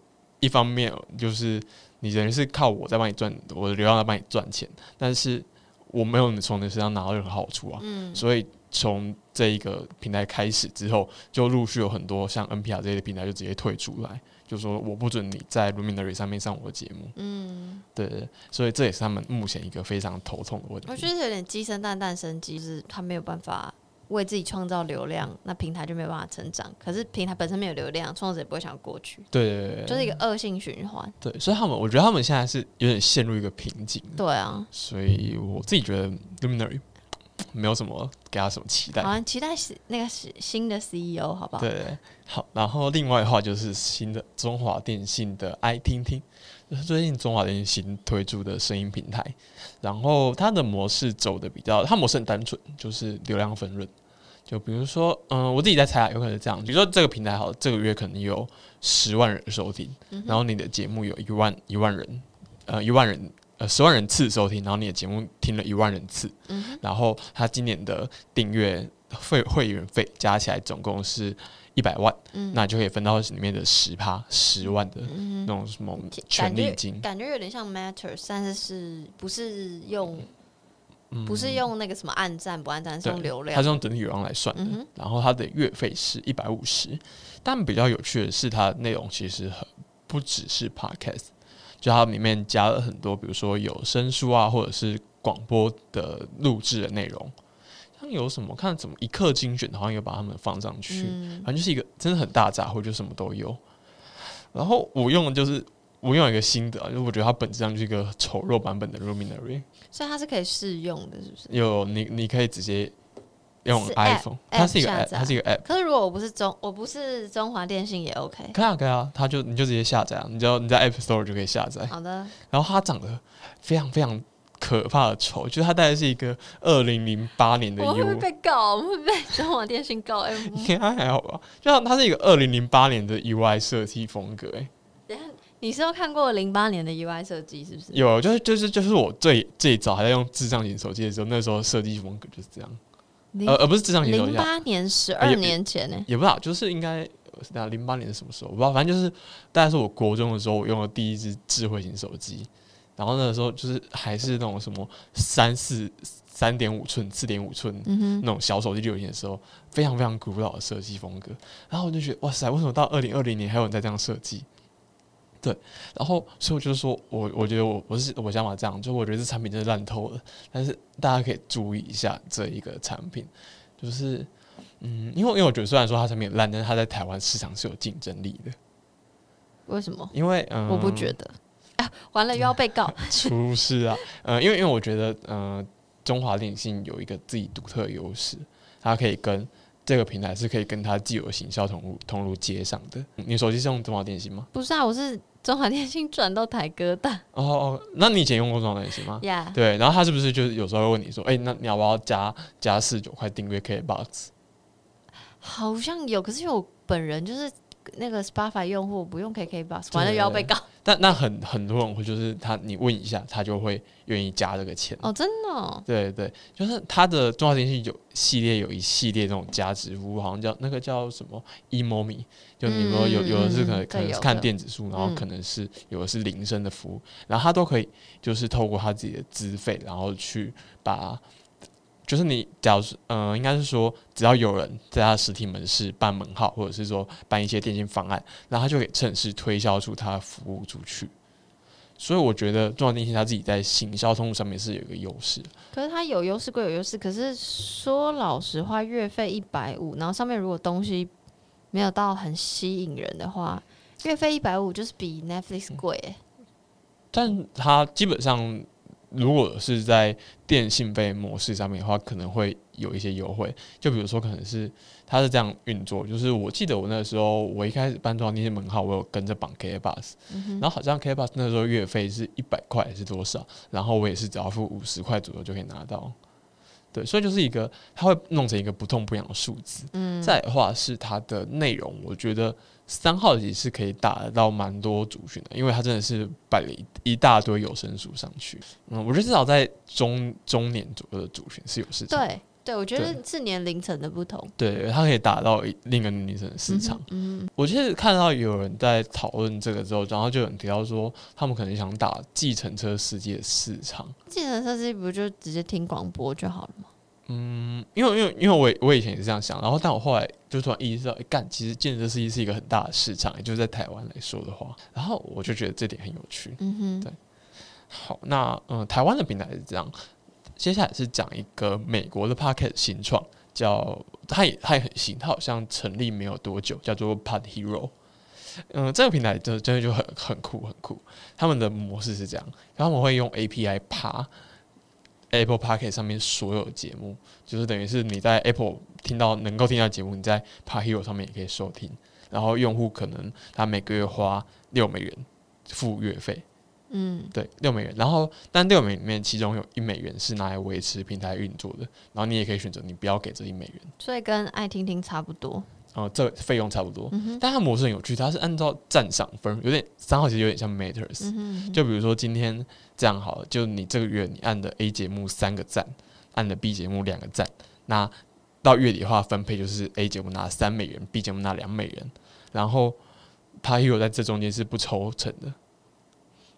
一方面就是你等于是靠我在帮你赚我的流量在帮你赚钱，但是我没有从你身上拿到任何好处啊，嗯。所以从这一个平台开始之后，就陆续有很多像 NPR 这些平台就直接退出来，就说我不准你在 Luminary 上面上我的节目，嗯，对所以这也是他们目前一个非常头痛的问题。我觉得有点鸡生蛋，蛋生鸡，就是他没有办法为自己创造流量，那平台就没有办法成长。可是平台本身没有流量，创作者也不会想过去，对对对对，就是一个恶性循环。对，所以他们我觉得他们现在是有点陷入一个瓶颈，对啊，所以我自己觉得 Luminary 没有什么给他什么期待好。像期待是那个是新的 CEO，好不好？对，好，然后另外的话就是新的中华电信的 i 听听，就是最近中华电信新推出的声音平台，然后它的模式走的比较，它模式很单纯，就是流量分润。就比如说，嗯、我自己在猜啊，有可能是这样。比如说这个平台好，这个月可能有十万人收听，然后你的节目有一万一万人，呃，一万人。呃，十万人次收听，然后你的节目听了一万人次，嗯然后他今年的订阅费会员费加起来总共是一百万，嗯那就可以分到里面的十趴十万的嗯那种什么感权利觉金。感觉有点像 Matters，但是是不是用嗯不是用那个什么按赞不按赞，是用流量它是。用整体流量来算的，嗯然后它的月费是一百五十。但比较有趣的是，它的内容其实很不只是 podcast，就它里面加了很多，比如说有声书啊，或者是广播的录制的内容。像有什么看怎么一刻精选，好像有把它们放上去，嗯反正就是一个真的很大杂烩，就什么都有。然后我用的就是我用了一个新的啊，就是我觉得它本质上就是一个丑陋版本的 Luminary，所以它是可以试用的，是不是？有你你可以直接用 iPhone，它是一个 app，它是一个 app。可是如果我不是中，我不是中华电信也 OK。可以啊，可以啊，它就你就直接下载啊，你只要你在 App Store 就可以下载。好的，然后它长得非常非常可怕的丑，就是它大概是一个二零零八年的我会被告？我会被中华电信告？哎、应该 (laughs) 还好吧？就像它是一个二零零八年的 UI 设计风格、欸，你是有看过零八年的 UI 设计是不是？有就是就是就是我最最早还在用智障型手机的时候，那时候设计风格就是这样，零呃而不是智障型手机啊，零八年十二年前呢、也不知道，就是应该那零八年是什么时候？我不知道，反正就是大概是我国中的时候，我用的第一只智慧型手机。然后那个时候就是还是那种什么三四三点五寸、四点五寸那种小手机流行的时候，非常非常古老的设计风格。然后我就觉得哇塞，为什么到二零二零年还有人在这样设计？对，然后所以我就是说我我觉得我我是我想法这样，就我觉得这产品真的烂透了。但是大家可以注意一下这一个产品，就是嗯，因为因为我觉得虽然说它产品烂，但是它在台湾市场是有竞争力的。为什么？因为嗯，我不觉得啊，完了又要被告。(laughs) 出事啊，呃，因为因为我觉得，呃，中华电信有一个自己独特的优势，它可以跟这个平台是可以跟它既有的行销通路通路接上的。你手机是用中华电信吗？不是啊，我是中华电信转到台哥大哦哦，那你以前用过中华电信吗？呀。对，然后他是不是就是有时候会问你说，哎、那你要不要加加四九块订阅 KBox？好像有，可是因为我本人就是那个 Spotify 用户，不用 KKBox，完了又要被告。但那很很多人会就是他你问一下，他就会愿意加这个钱。哦，真的、哦，对对，就是他的中华电信有系列有一系列这种加值服务，好像叫那个叫什么 eMomi，就你说有嗯有的是可可能是看电子书，然后嗯可能是有的是铃声的服务，然后他都可以就是透过他自己的资费，然后去把。就是你，假如是，呃，应该是说，只要有人在他实体门市办门号，或者是说办一些电信方案，然后他就可以趁势推销出他的服务出去。所以我觉得中华电信他自己在行销通路上面是有一个优势。可是它有优势归有优势，可是说老实话，月费一百五，然后上面如果东西没有到很吸引人的话，月费一百五就是比 Netflix 贵、欸。但他基本上如果是在电信费模式上面的话，可能会有一些优惠。就比如说，可能是它是这样运作，就是我记得我那个时候我一开始搬装那些门号，我有跟着绑 K Bus，、然后好像 K Bus 那时候月费是一百块还是多少，然后我也是只要付五十块左右就可以拿到。对，所以就是一个，它会弄成一个不痛不痒的数字。嗯，再的话是它的内容，我觉得三号也是可以打得到蛮多族群的，因为它真的是摆了一一大堆有声书上去。嗯，我觉得至少在中中年左右的族群是有市场。对对，我觉得是年龄层的不同。对，它可以打到另一个年龄层的市场。嗯哼，我其实看到有人在讨论这个之后，然后就有人提到说，他们可能想打计程车司机的市场。计程车司机不就直接听广播就好了吗？嗯，因为因为因为我我以前也是这样想，然后但我后来就突然意识到，哎、干，其实健身司机是一个很大的市场，也就是在台湾来说的话，然后我就觉得这点很有趣。嗯哼，对好，那嗯、呃台湾的平台是这样，接下来是讲一个美国的 p o c k e t 新创，叫它也它也很新，它好像成立没有多久，叫做 Pod Hero。嗯、这个平台就真的就很很酷很酷。他们的模式是这样，他们会用 API 爬 Apple p o c k e t 上面所有的节目，就是等于是你在 Apple 听到能够听到的节目，你在 Pod Hero 上面也可以收听。然后用户可能他每个月花六美元付月费，嗯，对，六美元。然后，但六美元里面其中有一美元是拿来维持平台运作的，然后你也可以选择你不要给这一美元，所以跟爱听听差不多。然后这费用差不多。嗯哼，但它模式很有趣，它是按照赞赏分，有点三号其实有点像 Matters，、嗯哼，就比如说今天这样好了，就你这个月你按的 A 节目三个赞，按的 B 节目两个赞，那到月底的话分配就是 A 节目拿三美元，B 节目拿两美元，然后 a y o 在这中间是不抽成的。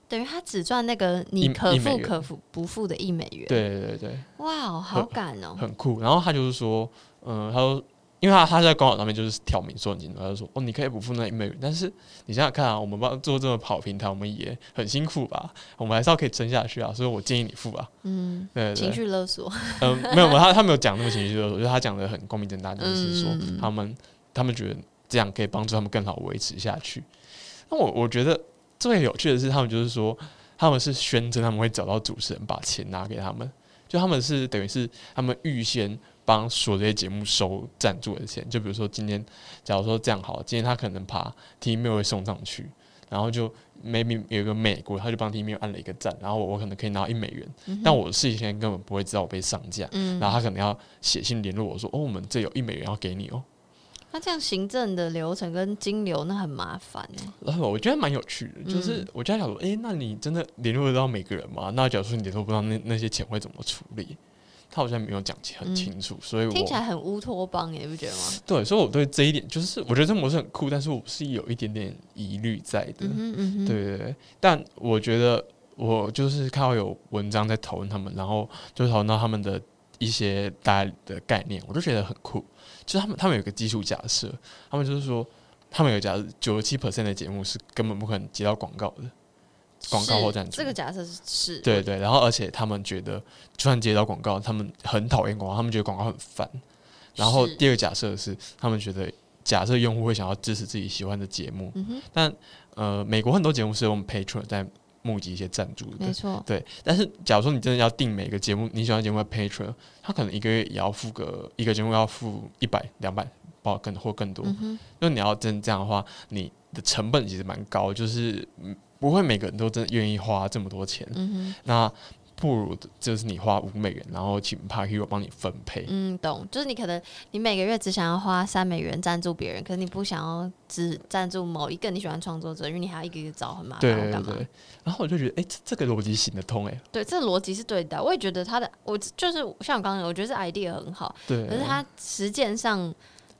等于他只赚那个你可付可付不付的一美元。，对对对对。哇哦，好感哦。很酷。然后他就是说，嗯、他说因为他他在官网上面就是挑明说很清楚，他就说哦，你可以不付那一美元，但是你想想看啊，我们帮做这么跑平台，我们也很辛苦吧，我们还是要可以撑下去啊，所以我建议你付啊。嗯，对情绪勒索，(laughs) 嗯，没有没有，他他没有讲那么情绪勒索，就是他讲的很光明正大，就是说嗯他们他们觉得这样可以帮助他们更好维持下去。那我我觉得最有趣的是，他们就是说他们是宣称他们会找到主持人把钱拿给他们，就他们是等于是他们预先帮所有这些节目收赞助的钱。就比如说今天，假如说这样好，今天他可能把 T 面会送上去，然后就 maybe 有一个美国，他就帮 T 面按了一个赞，然后我我可能可以拿到一美元，但我事先根本不会知道我被上架。嗯，然后他可能要写信联络我说：“哦，我们这有一美元要给你哦。那这样行政的流程跟金流那很麻烦哎、”然后我觉得蛮有趣的，就是我就在想说：“诶，那你真的联络得到每个人吗？那假如说你联络不到，那那些钱会怎么处理？”他好像没有讲很清楚，所以我听起来很乌托邦耶，你不觉得吗？对，所以我对这一点就是我觉得这模式很酷，但是我是有一点点疑虑在的。嗯哼嗯，对对对，但我觉得我就是看到有文章在讨论他们，然后就讨论到他们的一些大概的概念，我就觉得很酷。就是他们他们有个基础假设，他们就是说，他们有假设九十七 percent 的节目是根本不可能接到广告的，广告或赞助。这个假设是是，对对，然后而且他们觉得，就算接到广告，他们很讨厌广告，他们觉得广告很烦。然后第二个假设是，他们觉得假设用户会想要支持自己喜欢的节目，嗯哼，但呃，美国很多节目是用 Patreon 在募集一些赞助的没，错，对。但是假如说你真的要订每个节目你喜欢节目的 Patreon，他可能一个月也要付个一个节目要付一百两百，包更或更多。嗯哼，就你要真这样的话，你的成本其实蛮高，就是嗯不会每个人都真的愿意花这么多钱。嗯那不如就是你花五美元，然后请 Park Hero 帮你分配。嗯，懂，就是你可能你每个月只想要花三美元赞助别人，可是你不想要只赞助某一个你喜欢创作者，因为你还要一个一个找，很麻烦，我干嘛？对对，然后我就觉得，哎、这这个逻辑行得通、哎，对，这个逻辑是对的。我也觉得他的，我就是像我刚刚，我觉得这 idea 很好，对，可是他实践上，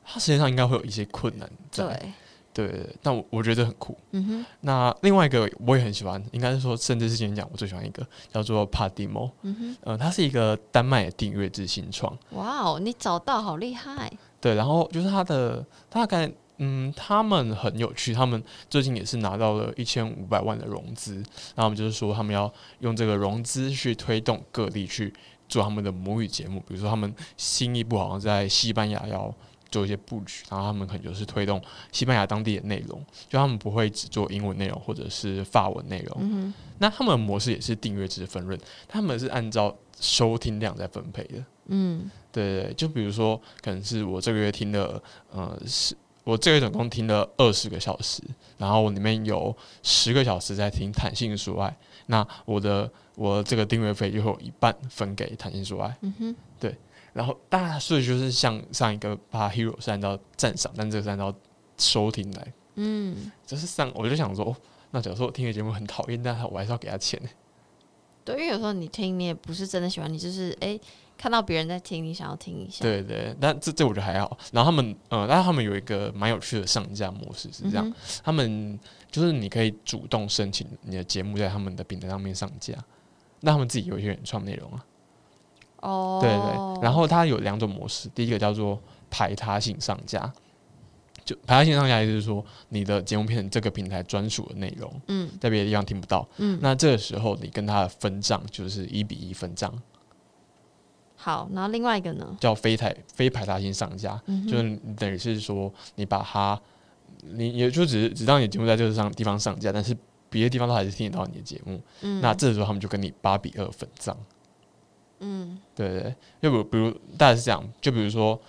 他实践上应该会有一些困难在，对，对但我我觉得很酷。嗯哼，那另外一个我也很喜欢，应该是说，甚至是今天讲我最喜欢一个叫做 Podimo，嗯哼，呃，它是一个丹麦的订阅制新创，哇哦，你找到好厉害，对，然后就是它的大概，嗯，他们很有趣，他们最近也是拿到了一千五百万的融资，然后他们就是说他们要用这个融资去推动各地去做他们的母语节目，比如说他们新一部好像在西班牙要做一些布局，然后他们可能就是推动西班牙当地的内容，就他们不会只做英文内容或者是法文内容，嗯，那他们的模式也是订阅制分润，他们是按照收听量在分配的。嗯。对对对，就比如说，可能是我这个月听了，呃，是我这个月总共听了二十个小时，然后里面有十个小时在听弹性说爱，那我的我这个订阅费就会有一半分给弹性说爱，嗯哼，然后当然，所以就是像上一个把 Hero 是按照赞赏，但这个是按照收听来，嗯，就是上我就想说，哦，那假如说我听个节目很讨厌，但我还是要给他钱，对，因为有时候你听，你也不是真的喜欢，你就是哎、看到别人在听，你想要听一下，对对，但这这我觉得还好。然后他们，呃，但是他们有一个蛮有趣的上架模式是这样，嗯他们就是你可以主动申请你的节目在他们的平台上面上架，那他们自己有一些原创内容啊，哦，对对。然后它有两种模式，第一个叫做排他性上架，就排他性上架意思是说你的节目变成这个平台专属的内容，嗯。在别的地方听不到。嗯，那这个时候你跟它的分账就是一比一分账，好，然后另外一个呢，叫非台非排他性上架，嗯就是等于是说你把它，你也就只是只让你节目在这个上地方上架，但是别的地方都还是听得到你的节目。嗯，那这时候他们就跟你八比二分账，嗯。对对对，就比如比如大概是这样，就比如说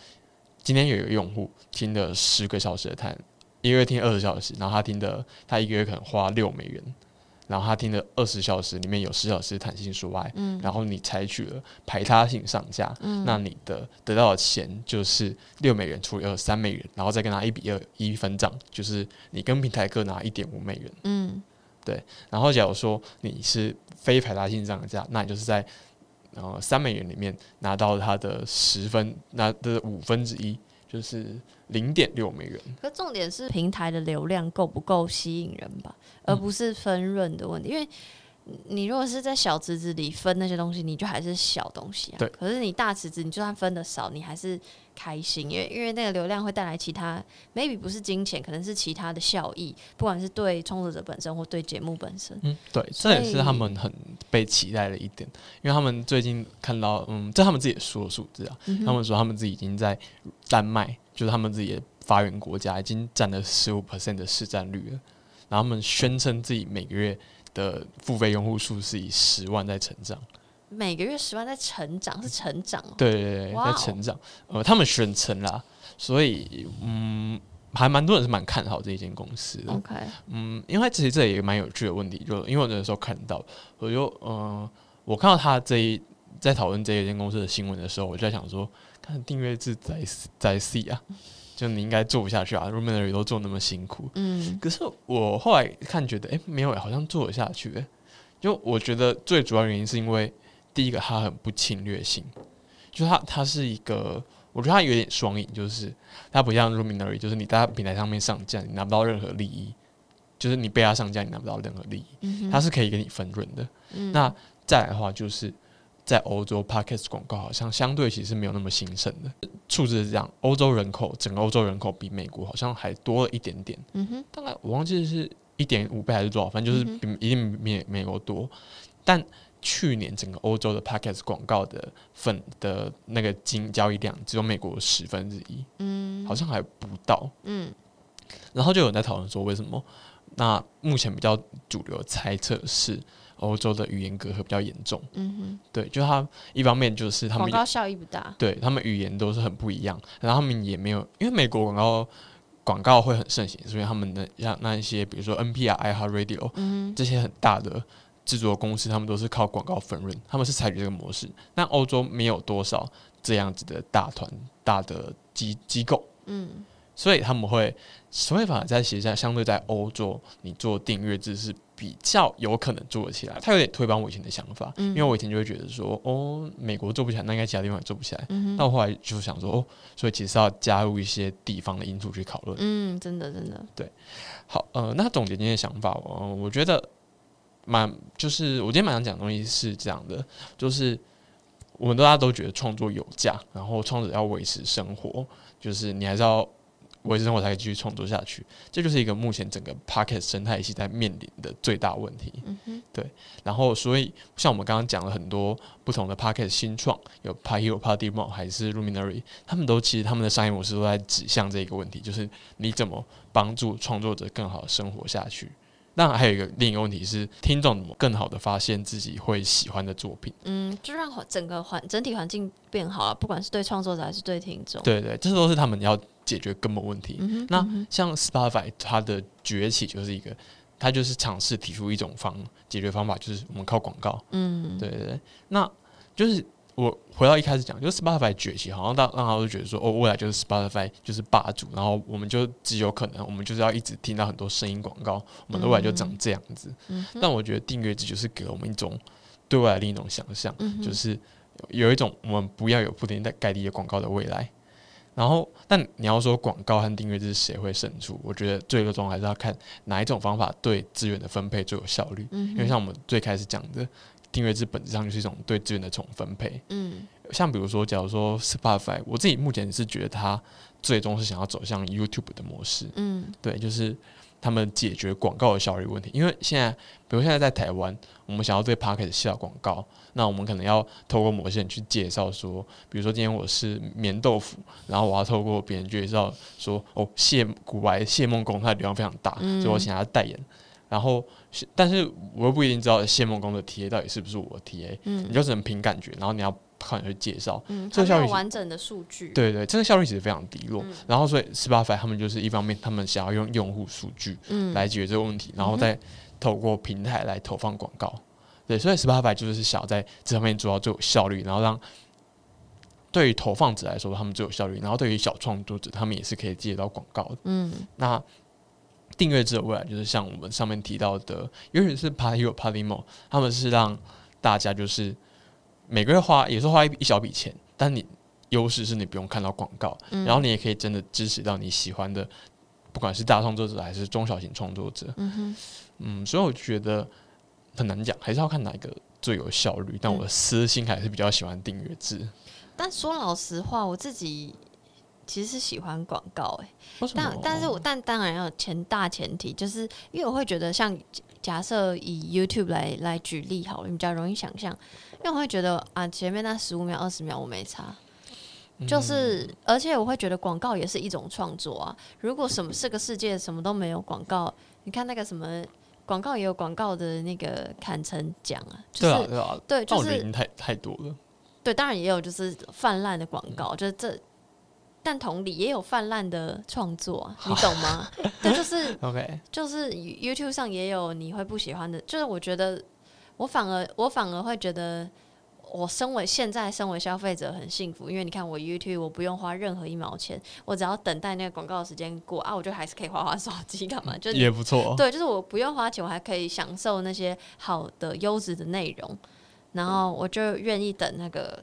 今天有一个用户听了十个小时的谈，一个月听二十小时，然后他听的他一个月可能花六美元，然后他听的二十小时里面有十小时弹性说爱，嗯。然后你采取了排他性上架，嗯，那你的得到的钱就是六美元除以二三美元，然后再跟他一比二一分账，就是你跟平台各拿一点五美元。嗯。对然后假如说你是非排他性上架，那你就是在呃三美元里面拿到它的十分，拿的五分之一，就是零点六美元。可重点是平台的流量够不够吸引人吧，而嗯不是分润的问题。因为你如果是在小池子里分那些东西，你就还是小东西啊。对可是你大池子，你就算分的少，你还是开心，因为因为那个流量会带来其他，maybe 不是金钱，可能是其他的效益，不管是对创作者本身或对节目本身。嗯，对，这也是他们很被期待的一点，因为他们最近看到，嗯，这他们自己也说的数字啊，嗯他们说他们自己已经在丹麦，就是他们自己的发源国家，已经占了十五 percent 的市占率了，然后他们宣称自己每个月的付费用户数是以十万在成长，每个月十万在成长，是成长哦。对对对，在成长，呃，他们选成啦，所以嗯，还蛮多人是蛮看好这一间公司的，OK，嗯，因为其实这也蛮有趣的问题，就因为我那时候看到，我就嗯、呃我看到他这一在讨论这一间公司的新闻的时候，我就在想说，看订阅制在在 C 啊，就你应该做不下去啊 r o m a n a r y 都做那么辛苦，嗯。可是我后来看觉得，哎、没有、好像做得下去、诶就我觉得最主要原因是因为第一个它很不侵略性，就它它是一个，我觉得它有点双赢，就是它不像 Luminary，就是你在它平台上面上架，你拿不到任何利益，就是你被它上架，你拿不到任何利益，嗯它是可以给你分润的。嗯。那再来的话，就是在欧洲 Podcast 广告好像相对其实没有那么兴盛的，数字是这样，欧洲人口整个欧洲人口比美国好像还多了一点点。嗯哼，大概我忘记是一点五倍还是多少，反正就是比一定比美美国多。但去年整个欧洲的 Podcast 广告的份的那个金交易量只有美国十分之一，嗯好像还不到。嗯然后就有人在讨论说，为什么？那目前比较主流猜测是欧洲的语言隔阂比较严重。嗯哼对，就他一方面就是，他们广告效益不大。对他们语言都是很不一样，然后他们也没有，因为美国广告广告会很盛行，所以他们的像那一些，比如说 NPR、iHeartRadio 嗯这些很大的制作公司，他们都是靠广告分润，他们是采取这个模式。但欧洲没有多少这样子的大团、大的机机构，嗯所以他们会，所以反而在其实在相对在欧洲，你做订阅制是比较有可能做得起来。他有点推翻我以前的想法，嗯因为我以前就会觉得说，哦，美国做不起来，那应该其他地方也做不起来。嗯，但我后来就想说，哦，所以其实要加入一些地方的因素去讨论。嗯，真的真的，对好，呃，那总结今天的想法，我、我觉得蛮就是我今天蛮想讲的东西是这样的，就是我们大家都觉得创作有价，然后创作者要维持生活，就是你还是要维持生活才可以继续创作下去，这就是一个目前整个 p o c k e t 生态系在面临的最大问题。嗯哼，然后，所以像我们刚刚讲了很多不同的 p o c k e t 新创，有 p a Hero、p a d i m o 还是 Luminary，他们都其实他们的商业模式都在指向这个问题，就是你怎么帮助创作者更好的生活下去。当然，还有一个另一个问题是，听众怎么更好的发现自己会喜欢的作品。嗯，就让整个环整体环境变好了，不管是对创作者还是对听众。对对，这都是他们要解决根本问题。嗯，那嗯像 Spotify 它的崛起就是一个，它就是尝试提出一种方解决方法，就是我们靠广告。嗯，对对对，那就是我回到一开始讲，就是 Spotify 崛起，好像大让他都觉得说，哦，未来就是 Spotify 就是霸主，然后我们就只有可能，我们就是要一直听到很多声音广告，我们的未来就长这样子。嗯但我觉得订阅制就是给了我们一种对未来另一种想象，嗯就是有有一种我们不要有铺天盖地的广告的未来。然后，但你要说广告和订阅制谁会胜出？我觉得最终还是要看哪一种方法对资源的分配最有效率。嗯，因为像我们最开始讲的，订阅制本质上就是一种对资源的重分配。嗯像比如说，假如说 Spotify，我自己目前是觉得它最终是想要走向 YouTube 的模式，嗯对，就是他们解决广告的效率问题。因为现在，比如现在在台湾，我们想要对 p a r k e t 下广告，那我们可能要透过某些人去介绍说，比如说今天我是棉豆腐，然后我要透过别人介绍说，哦，谢古白谢梦工他的流量非常大，嗯所以我请他代言。然后，但是我又不一定知道谢梦工的 TA 到底是不是我的 TA，你嗯就只能凭感觉，然后你要靠你去介绍。嗯，这个效率是完整的数据。，对对，这个效率其实非常低落。嗯然后，所以 Spotify 他们就是一方面，他们想要用用户数据嗯，来解决这个问题，然后再透过平台来投放广告。对，所以 Spotify 就是想要在这方面做到最有效率，然后让对于投放者来说他们最有效率，然后对于小创作者他们也是可以接到广告的。嗯那订阅制的未来就是像我们上面提到的，尤其是有 Partymo，他们是让大家就是每个月花也是花一一小笔钱，但你优势是你不用看到广告，嗯，然后你也可以真的支持到你喜欢的，不管是大创作者还是中小型创作者。嗯哼嗯，所以我觉得很难讲，还是要看哪一个最有效率。但我私心还是比较喜欢订阅制。但说老实话，我自己其实是喜欢广告，哎，但但是我但当然要前大前提，就是因为我会觉得，像假设以 YouTube 来来举例好了，比较容易想象，因为我会觉得啊，前面那十五秒、二十秒我没差。就是，而且我会觉得广告也是一种创作啊。如果什么这个世界什么都没有广告，你看那个什么广告也有广告的那个坎城奖啊，对啊对啊，对，就是太太多了。对，当然也有就是泛滥的广告，就是这，但同理也有泛滥的创作啊，你懂吗？(laughs) 对，就是 (laughs) OK，就是 YouTube 上也有你会不喜欢的，就是我觉得我反而我反而会觉得。我身为现在身为消费者很幸福，因为你看我 YouTube 我不用花任何一毛钱，我只要等待那个广告的时间过啊，我就还是可以花花手机干嘛？就也不错。对，就是我不用花钱，我还可以享受那些好的优质的内容，然后我就愿意等那个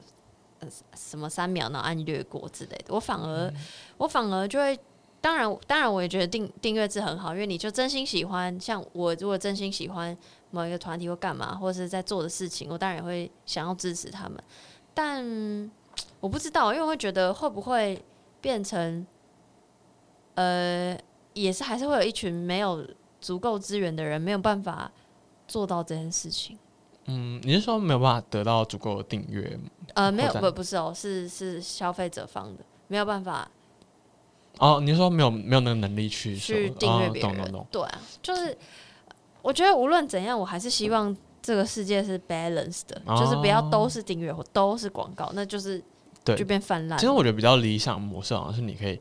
呃什么三秒然后按略过之类的。我反而我反而就会，当然当然我也觉得订订阅制很好，因为你就真心喜欢，像我如果真心喜欢。某一个团体或干嘛，或者是在做的事情，我当然也会想要支持他们。但我不知道，因为我会觉得会不会变成，呃，也是还是会有一群没有足够资源的人没有办法做到这件事情。嗯，你是说没有办法得到足够的订阅？呃，没有，不，不是哦，是是消费者方的没有办法。哦，你是说没有没有那个能力去去订阅别人？对啊，就是。我觉得无论怎样，我还是希望这个世界是 balanced 的，就是不要都是订阅或都是广告，那就是就变泛滥。其实我觉得比较理想模式好像是你可以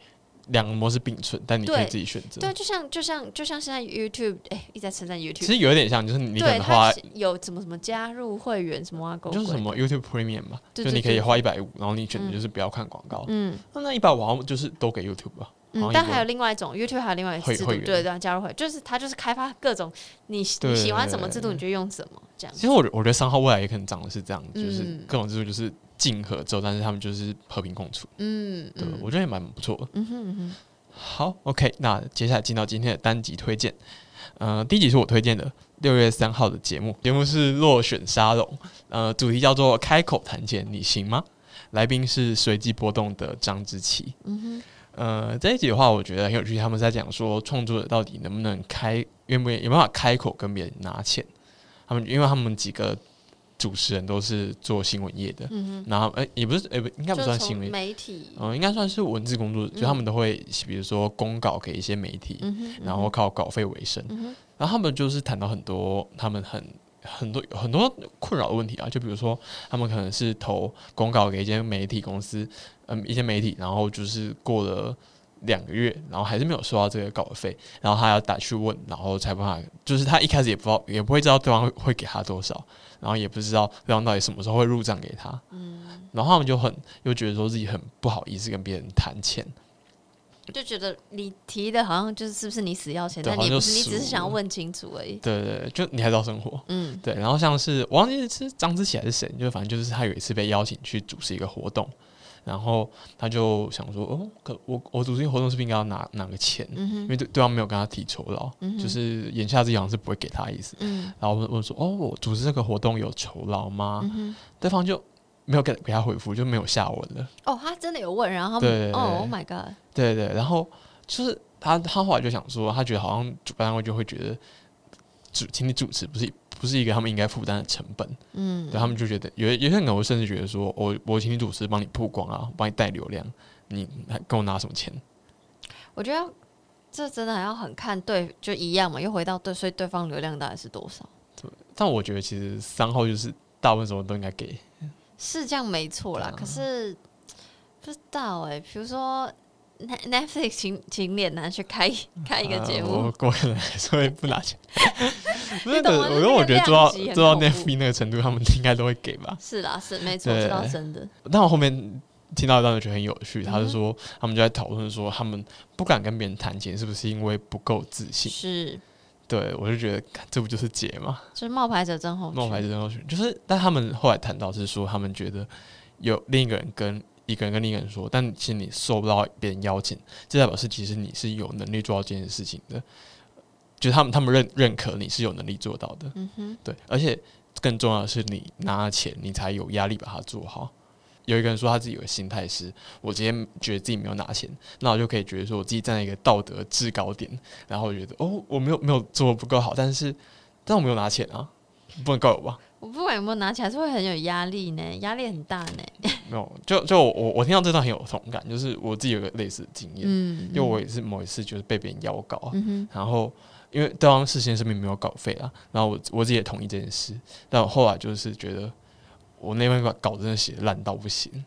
两个模式并存，但你可以自己选择。对，就像就像就像现在 YouTube，哎，一直在称赞 YouTube，其实有一点像，就是你可能花有怎么怎么加入会员什么啊，就是什么 YouTube Premium 嘛，就你可以花一百五，然后你选择就是不要看广告。嗯，那那一百五好像就是都给 YouTube 吧。嗯，但还有另外一种，YouTube 还有另外一个制度，对对，加入会就是它就是开发各种你你喜欢什么制度，你就用什么这样。其实我我觉得三号未来也可能长的是这样，就是各种制度就是竞合之后，但是他们就是和平共处。嗯，对，我觉得也蛮不错的。嗯哼嗯哼。好，OK，那接下来进到今天的单集推荐。呃，第一集是我推荐的六月三号的节目，节目是落选沙龙，呃，主题叫做开口谈钱，你行吗？来宾是随机波动的张之琪。嗯哼。呃，这一集的话，我觉得很有趣。他们在讲说，创作者到底能不能开，愿不愿有办法开口跟别人拿钱？他们，因为他们几个主持人都是做新闻业的，嗯然后，哎，也不是，哎，不，应该不算新闻媒体，嗯，应该算是文字工作者，就他们都会，比如说公稿给一些媒体，然后靠稿费为生。然后他们就是谈到很多，他们很很多很多困扰的问题啊，就比如说，他们可能是投公告给一间媒体公司。嗯，一些媒体，然后就是过了两个月，然后还是没有收到这个稿费，然后他要打去问，然后才办法，就是他一开始也不知道，也不会知道对方会给他多少，然后也不知道对方到底什么时候会入账给他，嗯，然后他们就很又觉得说自己很不好意思跟别人谈钱，就觉得你提的好像就是是不是你死要钱，但你不是，你只是想要问清楚而已，对对对，就你还要生活，嗯，对，然后像是我忘记是张之琪还是谁，就反正就是他有一次被邀请去主持一个活动。然后他就想说，哦，可我我组织活动是不是应该要拿拿个钱？因为对对方没有跟他提酬劳，就是眼下这好像是不会给他意思。嗯然后问问说，哦，我主持这个活动有酬劳吗？对方就没有给给他回复，就没有下文了。哦，他真的有问，然后对，哦，Oh my god，对对，然后就是他他后来就想说，他觉得好像主办单位就会觉得主请你主持不是。不是一个他们应该负担的成本，嗯，对他们就觉得有有些人可能会甚至觉得说，我我请你主持帮你曝光啊，帮你带流量，你还跟我拿什么钱？我觉得这真的还要很看对，就一样嘛，又回到对，所以对方流量大概是多少？对，但我觉得其实三号就是大部分什么都应该给，是这样没错啦。可是不知道哎，比如说。Netflix 请请脸男去开 (laughs) 开一个节目，我过来所以不拿钱。(laughs) 那个，因为我觉得做到做到 Netflix 那个程度，他们应该都会给吧。是啦，是没错，知道真的。但我后面听到一段觉得很有趣，他是说他们就在讨论说，他们不敢跟别人谈钱，是不是因为不够自信？是，对我就觉得这不就是解吗？就是冒牌者真后冒牌者真后就是，但他们后来谈到是说，他们觉得有另一个人跟。一个人跟另一个人说，但其实你收不到别人邀请，这代表是其实你是有能力做到这件事情的。就是他们他们认认可你是有能力做到的，嗯哼，对，而且更重要的是，你拿了钱，你才有压力把它做好。有一个人说他自己有个心态是，我今天觉得自己没有拿钱，那我就可以觉得说我自己站在一个道德制高点，然后我觉得哦，我没有没有做的不够好，但是但我没有拿钱啊，不能怪我吧？我不管有没有拿钱，还，是会很有压力呢，压力很大呢。(laughs) 没有，就就我我听到这段很有同感，就是我自己有个类似的经验，嗯，因为我也是某一次就是被别人邀稿啊，嗯，然后因为对方事先声明没有稿费啊，然后我我自己也同意这件事，但我后来就是觉得我那份稿稿真的写烂到不行。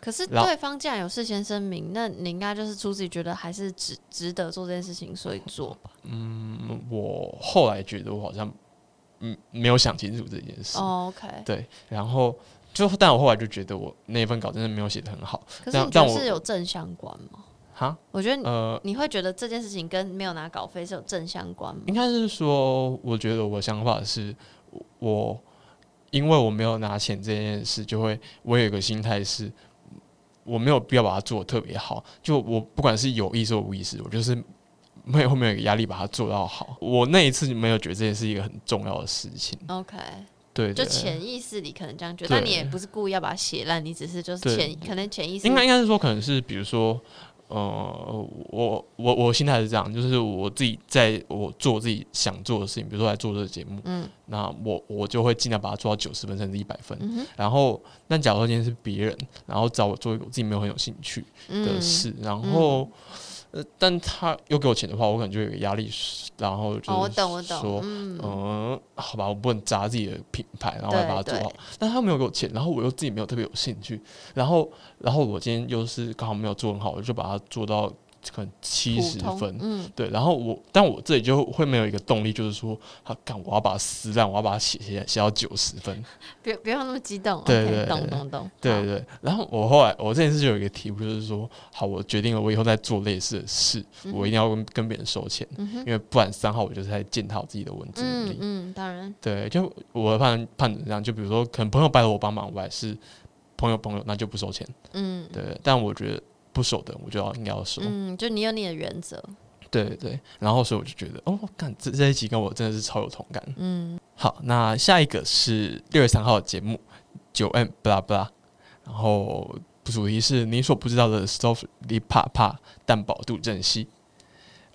可是对方既然有事先声明，那你应该就是出自己觉得还是值值得做这件事情，所以做吧。嗯，我后来觉得我好像嗯没有想清楚这件事，哦 OK，对，然后就但我后来就觉得我那份稿真的没有写的很好，可是你觉得是有正相关吗？哈，我觉得呃，你会觉得这件事情跟没有拿稿费是有正相关吗？应该是说，我觉得我想法是，我因为我没有拿钱这件事，就会我有一个心态是，我没有必要把它做的特别好。就我不管是有意识或无意识，我就是没有后面有压力把它做到好。我那一次没有觉得这件事是一个很重要的事情，OK，对就潜意识里可能这样觉得，对但你也不是故意要把它写烂，你只是就是潜可能潜意识应该应该是说，可能是比如说，呃，我我我心态是这样，就是我自己在我做自己想做的事情，比如说来做这个节目，嗯那我我就会尽量把它做到九十分甚至一百分。嗯然后，但假如说今天是别人，然后找我做一个我自己没有很有兴趣的嗯事，然后。呃，但他又给我钱的话，我可能就有压力，然后就哦，我懂我懂说，，嗯嗯，好吧，我不能砸自己的品牌，然后来对把它做好。但他没有给我钱，然后我又自己没有特别有兴趣，然后，然后我今天又是刚好没有做很好，我就把它做到可能七十分，嗯。对，然后我，但我这里就会没有一个动力，就是说，啊，干，我要把它撕烂，我要把它写写写到九十分，别不要那么激动，对对对懂懂懂，对对。然后我后来，我这件事就有一个题目，就是说，好，我决定了，我以后再做类似的事，我一定要跟跟别人收钱，嗯因为不然三号我就是在践踏我自己的文字能力。嗯嗯，当然，对，就我的判判断这样，就比如说，可能朋友拜托我帮忙，我还是朋友朋友，那就不收钱。嗯。对，但我觉得不熟的，我就要应该要说。嗯，就你有你的原则，对对对，然后所以我就觉得，哦，干这这一集跟我真的是超有同感。嗯好，那下一个是六月三号的节目九 M 布拉布拉，然后主题是你所不知道的里帕帕蛋堡杜振熙。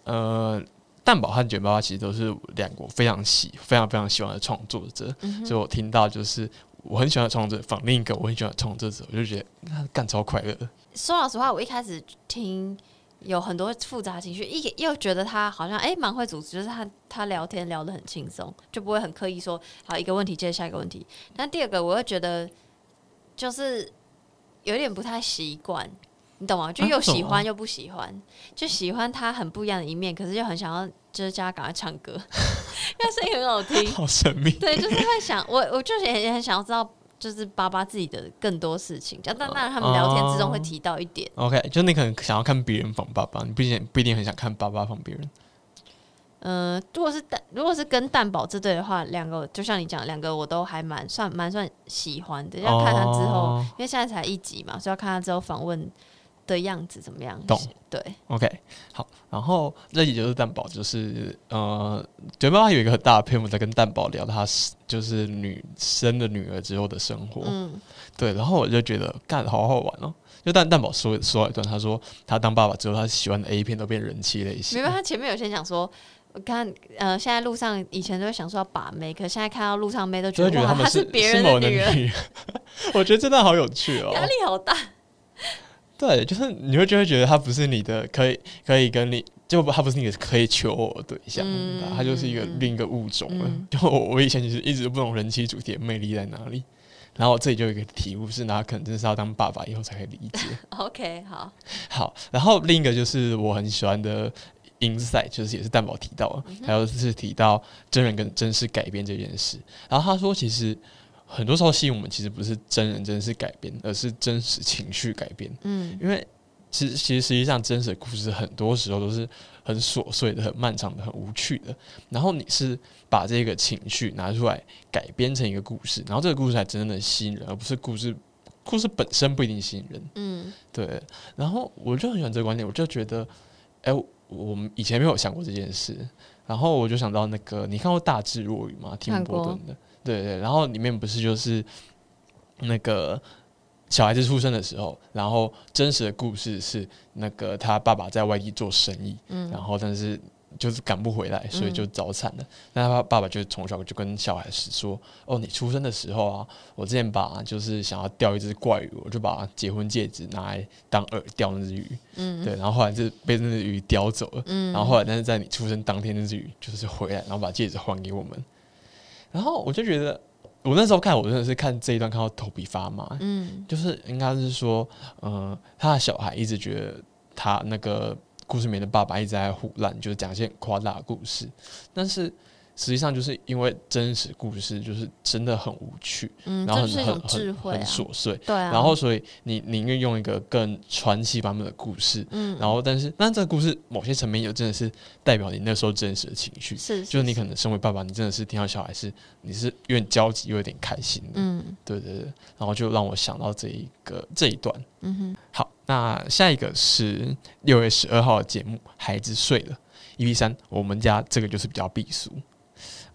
呃，蛋堡和卷爸爸其实都是两国非常喜、非常非常喜欢的创作者，嗯所以我听到就是我很喜欢的创作者仿另一个我很喜欢的创作者，我就觉得那干超快乐的。说老实话，我一开始听有很多复杂情绪，一又觉得他好像哎蛮、会组织，就是他他聊天聊得很轻松，就不会很刻意说好一个问题接着下一个问题。但第二个，我又觉得就是有点不太习惯。你懂吗？就又喜欢又不喜欢，就喜欢他很不一样的一面，可是又很想要就是叫他赶快唱歌，(laughs) 因为他声音很好听。好神秘。对，就是会想我，我就是也也很想要知道，就是爸爸自己的更多事情。这样，但当然他们聊天之中会提到一点。OK，就你可能想要看别人仿爸爸，你不一定不一定很想看爸爸仿别人。呃，如果是蛋，如果是跟蛋宝这对的话，两个就像你讲，两个我都还蛮算蛮算喜欢的。要看他之后，哦因为现在才一集嘛，所以要看他之后访问的样子怎么样。懂对，OK，好，然后这集就是蛋宝，就是呃，卷爸爸有一个很大的篇幅在跟蛋宝聊他是就是女生的女儿之后的生活，嗯对，然后我就觉得干好好玩哦。就蛋蛋宝说说了一段，他说他当爸爸之后，他喜欢的 A 片都变人气类型没有。他前面有先讲说。我看，呃，现在路上以前都会想说要把妹，可现在看到路上妹都觉得哇，她觉得他们是别人某人女人，女儿，(laughs) 我觉得真的好有趣哦。压力好大。对，就是你会就会觉得他不是你的，可以可以跟你，就他不是你的可以求偶的对象，嗯他就是一个嗯另一个物种了。嗯就我我以前其实一直不懂人妻主题的魅力在哪里，然后这里就有一个体悟是，那他可能真是要当爸爸以后才可以理解。(laughs) OK，好，好，然后另一个就是我很喜欢的 insight，就是也是蛋宝提到的，还有是提到真人跟真实改编这件事。然后他说，其实很多时候吸引我们其实不是真人真事改编，而是真实情绪改编。嗯因为其实其实实际上真实的故事很多时候都是很琐碎的、很漫长的、很无趣的。然后你是把这个情绪拿出来改编成一个故事，然后这个故事才真正的吸引人，而不是故事故事本身不一定吸引人。嗯对，然后我就很喜欢这个观点，我就觉得，哎、我们以前没有想过这件事，然后我就想到那个，你看过《大智若愚》吗看过 Burton 的，对对。然后里面不是就是那个小孩子出生的时候，然后真实的故事是那个他爸爸在外地做生意，嗯然后但是就是赶不回来，所以就早产了。那他爸爸就从小就跟小孩子说：“哦，你出生的时候啊，我之前把就是想要钓一只怪鱼，我就把结婚戒指拿来当饵钓那只鱼。嗯对，然后后来就被那只鱼叼走了。嗯然后后来，但是在你出生当天，那只鱼就是回来，然后把戒指还给我们。然后我就觉得，我那时候看，我真的是看这一段看到头皮发麻。嗯就是应该是说，呃，他的小孩一直觉得他那个故事里面的爸爸一直在胡乱，就是讲一些很夸大的故事，但是实际上就是因为真实故事就是真的很无趣，嗯，然后这就是一种很很很很智慧啊，琐碎，对啊，然后所以你宁愿用一个更传奇版本的故事，嗯，然后但是但这个故事某些层面有真的是代表你那时候真实的情绪，是就是你可能身为爸爸，你真的是听到小孩是你是有点焦急，又有点开心的，嗯。对对对，然后就让我想到这一个这一段。嗯哼。好，那下一个是六月十二号的节目，孩子睡了，EP 三，我们家这个就是比较避俗。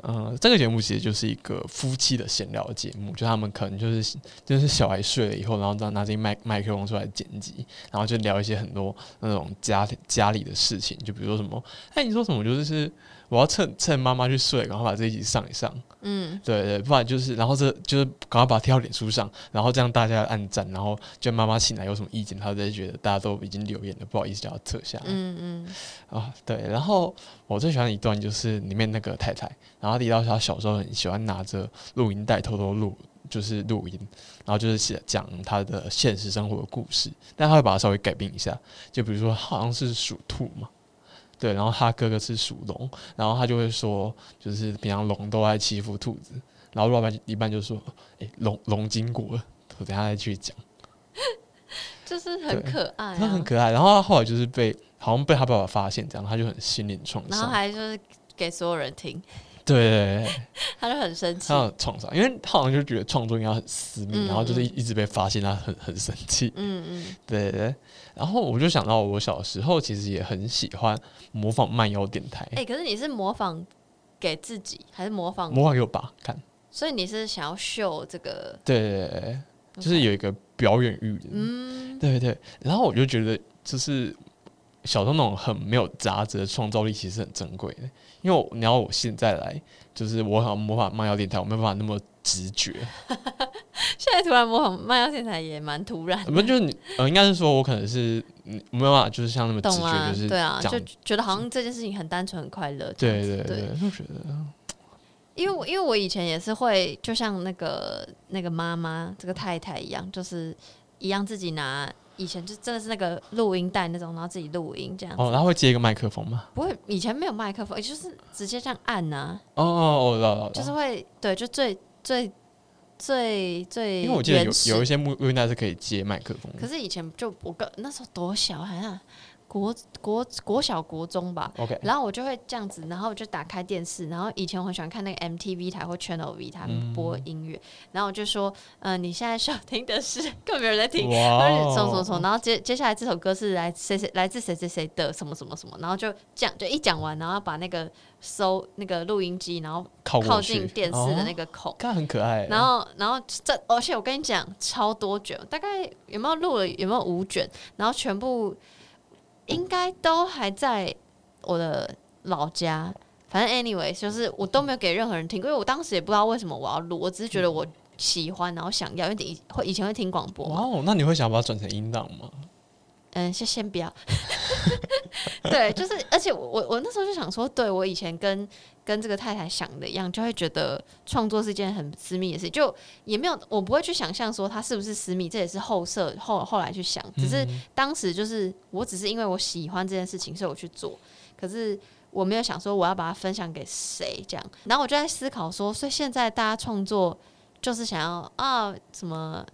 嗯，这个节目其实就是一个夫妻的闲聊节目，就他们可能就是就是小孩睡了以后，然后拿拿着麦麦克风出来剪辑，然后就聊一些很多那种家家里的事情，就比如说什么，哎，你说什么就是我要趁趁妈妈去睡，然后把这一集上一上，嗯对对，不然就是，然后这就是赶快把它贴到脸书上，然后这样大家按赞，然后就妈妈醒来有什么意见，她就会觉得大家都已经留言了，不好意思叫她撤下来嗯嗯啊。对，然后我最喜欢的一段就是里面那个太太，然后提到她小时候很喜欢拿着录音带偷偷录，就是录音，然后就是写讲她的现实生活的故事，但她会把它稍微改变一下，就比如说好像是属兔嘛。对，然后他哥哥是属龙，然后他就会说，就是平常龙都爱欺负兔子，然后老板一般就说，哎、龙龙经过了，我等下再去讲，(laughs) 就是很可爱、啊，他很可爱。然后他后来就是被好像被他爸爸发现，这样他就很心灵创伤然后，还就是给所有人听，对。对对对，他就很生气。他，有创伤，因为他好像就觉得创作应该很私密，嗯然后就是一一直被发现，他很很生气，嗯嗯。对对。对。然后我就想到我小时候其实也很喜欢模仿慢摇电台，哎、可是你是模仿给自己，还是模仿？模仿给我爸看，所以你是想要秀这个？对对对对，就是有一个表演欲的，嗯，对对，然后我就觉得，就是小时候那种很没有杂质的创造力，其实很珍贵的。因为你要我现在来，就是我好像模仿慢摇电台，我没有办法那么直觉。(laughs) 现在突然模仿慢摇电台也蛮突然的，不就是你呃，应该是说我可能是嗯没有办法，就是像那么直觉，就？是对啊，就。觉得好像这件事情很单纯、很快乐。对对对，就觉得因为我因为我以前也是会，就像那个那个妈妈这个太太一样，就是一样自己拿以前就真的是那个录音带那种，然后自己录音这样。哦，然后会接一个麦克风吗？不会，以前没有麦克风，也就是直接这样按呐、哦哦，哦知道，就是会对，就最最最最因为我记得有有一些录录音带是可以接麦克风的。可是以前就我个那时候多小，好像国国国小国中吧。OK，然后我就会这样子，然后我就打开电视，然后以前我很喜欢看那个 MTV 台或 Channel V 他们播嗯音乐，然后我就说，呃，你现在收听的是 (laughs) 根本没有人在听，哇然后就从从哦，从，然后接接下来这首歌是来谁谁来自谁谁谁的什么什么什么，然后就讲就一讲完，然后把那个收那个录音机，然后靠近电视的那哦个孔，看很可爱。然后，然后这，而且我跟你讲，超多卷，大概有没有录了？有没有五卷？然后全部应该都还在我的老家。反正 anyway，就是我都没有给任何人听，因为我当时也不知道为什么我要录，我只是觉得我喜欢，然后想要，因为以会以前会听广播。哇哦，那你会想把它转成音档吗？嗯，先先不要。(laughs) 对，就是，而且我我我那时候就想说，对我以前跟跟这个太太想的一样，就会觉得创作是一件很私密的事，就也没有，我不会去想象说它是不是私密，这也是后设后后来去想，只是嗯当时就是我只是因为我喜欢这件事情，所以我去做，可是。我没有想说我要把它分享给谁这样，然后我就在思考说，所以现在大家创作就是想要啊什么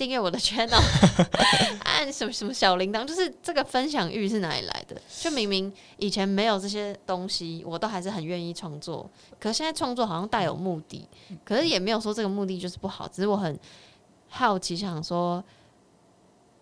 订阅我的 channel，(laughs) 按什么什么小铃铛，就是这个分享欲是哪里来的？就明明以前没有这些东西，我都还是很愿意创作，可是现在创作好像带有目的，可是也没有说这个目的就是不好，只是我很好奇，想说。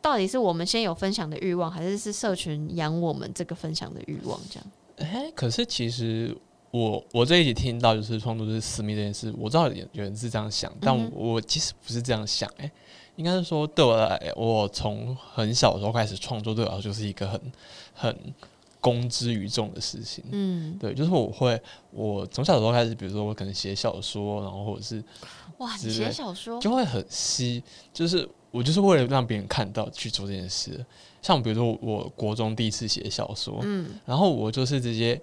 到底是我们先有分享的欲望，还是是社群养我们这个分享的欲望？这样，哎、可是其实我我这一集听到就是创作是私密这件事，我知道有有人是这样想，但嗯我其实不是这样想、欸，应该是说对我来，我从很小的时候开始创作，对我来说就是一个很很公之于众的事情。嗯，对，就是我会，我从小的时候开始，比如说我可能写小说，然后或者是哇，你写小说，就会很稀，就是我就是为了让别人看到去做这件事。像比如说我国中第一次写小说，嗯，然后我就是直接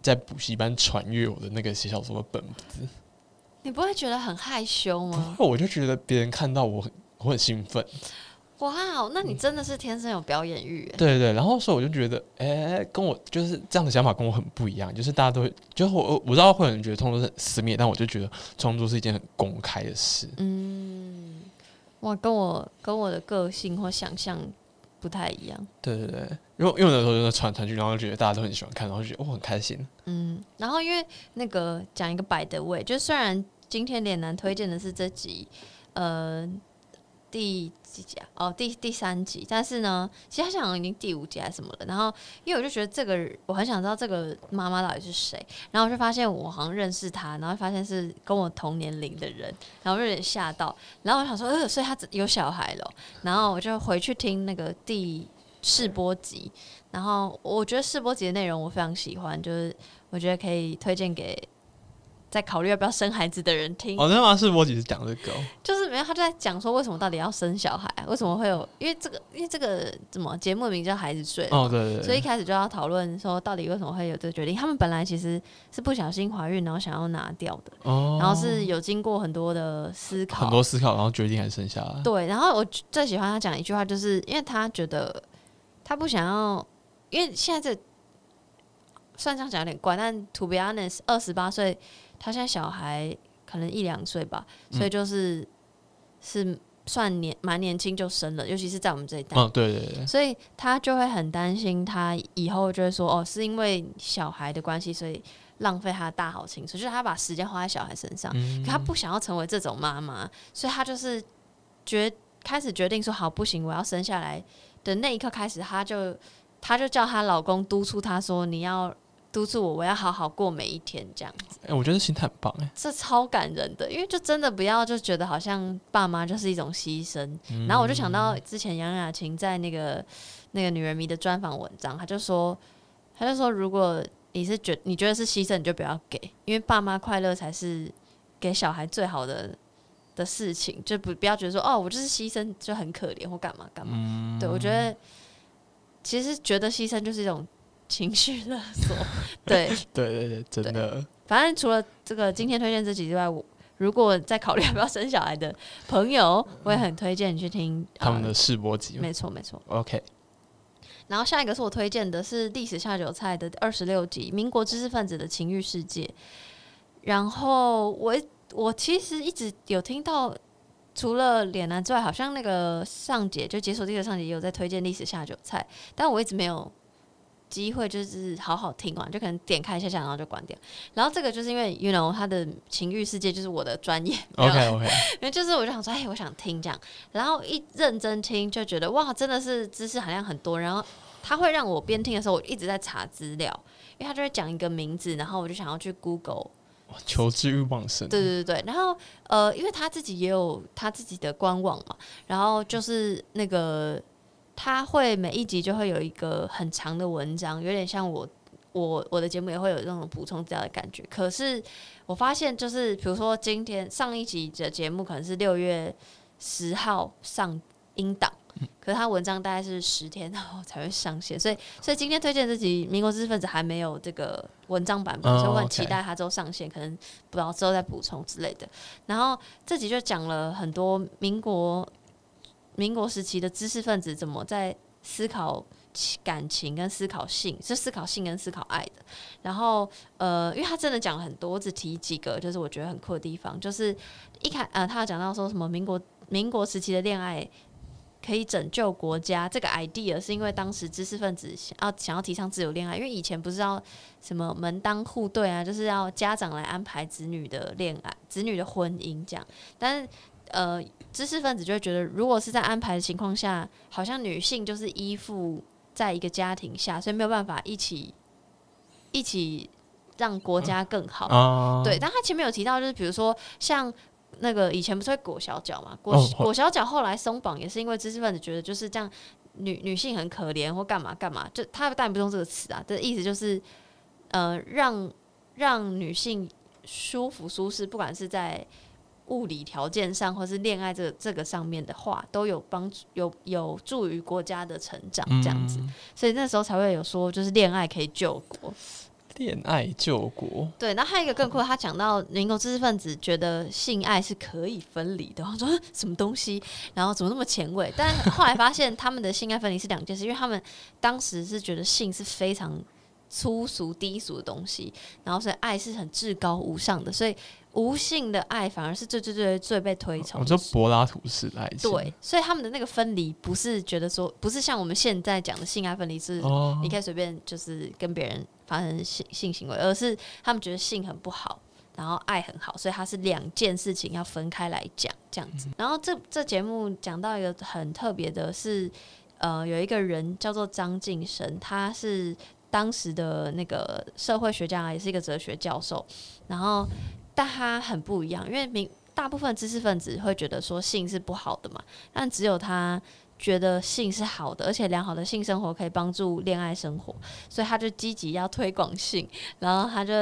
在补习班传阅我的那个写小说的本子，你不会觉得很害羞吗？我就觉得别人看到我很我很兴奋，哇，那你真的是天生有表演欲耶，对对，然后所以我就觉得，哎、跟我就是这样的想法跟我很不一样，就是大家都会，就是我我知道会有人觉得创作是很私密，但我就觉得创作是一件很公开的事。嗯，哇，跟我跟我的个性或想象不太一样。对对对，因为因为有的时候就是传传剧，然后就觉得大家都很喜欢看，然后就觉得我、哦很开心。嗯，然后因为那个讲一个摆的位，就虽然今天脸男推荐的是这集，呃，第几集啊？哦，第第三集，但是呢，其实他好像已经第五集还是什么了。然后因为我就觉得这个我很想知道这个妈妈到底是谁，然后我就发现我好像认识她，然后发现是跟我同年龄的人，然后我就有点吓到，然后我想说，呃，所以他有小孩了，然后我就回去听那个第试播集，然后我觉得试播集的内容我非常喜欢，就是我觉得可以推荐给在考虑要不要生孩子的人听。哦，那吗？是我只是讲这个、哦，就是没有他就在讲说为什么到底要生小孩、啊，为什么会有？因为这个，因为这个怎么节目名叫《孩子睡》哦，对对对，所以一开始就要讨论说到底为什么会有这个决定。他们本来其实是不小心怀孕，然后想要拿掉的，哦，然后是有经过很多的思考，很多思考，然后决定还是生下来。对，然后我最喜欢他讲一句话，就是因为他觉得他不想要，因为现在这虽然这样讲有点怪，但 to be honest，二十八岁，他现在小孩可能一两岁吧，所以就是、是算年蛮年轻就生了，尤其是在我们这一代。嗯，对对对，所以他就会很担心，他以后就会说哦，是因为小孩的关系，所以浪费他的大好青春，就是他把时间花在小孩身上。嗯可他不想要成为这种妈妈，所以他就是决开始决定说好不行，我要生下来的那一刻开始，他就他就叫她老公督促她说你要督促我，我要好好过每一天这样子。哎、我觉得心态很棒哎、这超感人的，因为就真的不要就觉得好像爸妈就是一种牺牲。嗯然后我就想到之前杨雅琴在那个那个女人迷的专访文章，她就说，她就说如果你是觉你觉得是牺牲，你就不要给，因为爸妈快乐才是给小孩最好的的事情，就不不要觉得说哦，我就是牺牲就很可怜或干嘛干嘛。嗯对我觉得其实觉得牺牲就是一种情绪勒索，(laughs) 对。对对对，真的，反正除了这个今天推荐这集之外，我如果在考虑要不要生小孩的朋友，我也很推荐你去听呃他们的试播集。没错没错。OK，然后下一个是我推荐的是《历史下酒菜》的二十六集《民国知识分子的情欲世界》。然后我我其实一直有听到，除了脸男之外，好像那个上姐就解锁地的上姐也有在推荐《历史下酒菜》，但我一直没有机会就是好好听完，就可能点开一下下，然后就关掉。然后这个就是因为 you know 他的情欲世界就是我的专业 OK OK，(laughs) 因为就是我就想说，哎、我想听这样，然后一认真听就觉得哇，真的是知识含量很多。然后他会让我边听的时候，我一直在查资料，因为他就会讲一个名字，然后我就想要去 Google。求知欲旺盛。对对对对，然后呃，因为他自己也有他自己的官网嘛，然后就是那个他会每一集就会有一个很长的文章，有点像我。我我的节目也会有这种补充资料的感觉，可是我发现就是，比如说今天上一集的节目可能是六月十号上音档，可是他文章大概是十天后才会上线，所以所以今天推荐这集《民国知识分子》还没有这个文章版本，哦所以我很期待它之后上线，可能不知道之后再补充之类的。然后这集就讲了很多民国民国时期的知识分子怎么在思考感情跟思考性，是思考性跟思考爱的。然后呃，因为他真的讲了很多，我只提几个，就是我觉得很酷的地方，就是一开呃，他有讲到说什么民国民国时期的恋爱。可以拯救国家这个 idea 是因为当时知识分子想要想要提倡自由恋爱，因为以前不是要什么门当户对啊，就是要家长来安排子女的恋爱、子女的婚姻这样。但是呃，知识分子就会觉得，如果是在安排的情况下，好像女性就是依附在一个家庭下，所以没有办法一起一起让国家更好。啊，对，但他前面有提到，就是比如说像那个以前不是会裹小脚嘛，裹哦裹小脚后来松绑也是因为知识分子觉得就是这样，女女性很可怜或干嘛干嘛，就他当然不用这个词啊，这意思就是呃让让女性舒服舒适，不管是在物理条件上或是恋爱这个这个上面的话，都有帮助有有助于国家的成长这样子，嗯。所以那时候才会有说就是恋爱可以救国。恋爱救国，对，然后还有一个更酷，他讲到民国知识分子觉得性爱是可以分离的，(laughs) 我说什么东西，然后怎么那么前卫？但后来发现他们的性爱分离是两件事，因为他们当时是觉得性是非常粗俗低俗的东西，然后所以爱是很至高无上的，所以无性的爱反而是最最最最被推崇。我说柏拉图式的爱情，对，所以他们的那个分离不是觉得说，不是像我们现在讲的性爱分离是哦你可以随便就是跟别人发生性性行为，而是他们觉得性很不好，然后爱很好，所以它是两件事情要分开来讲这样子。然后这这节目讲到一个很特别的是，呃，有一个人叫做张晋生，他是当时的那个社会学家，也是一个哲学教授，然后但他很不一样，因为明大部分知识分子会觉得说性是不好的嘛，但只有他觉得性是好的，而且良好的性生活可以帮助恋爱生活，所以他就积极要推广性，然后他就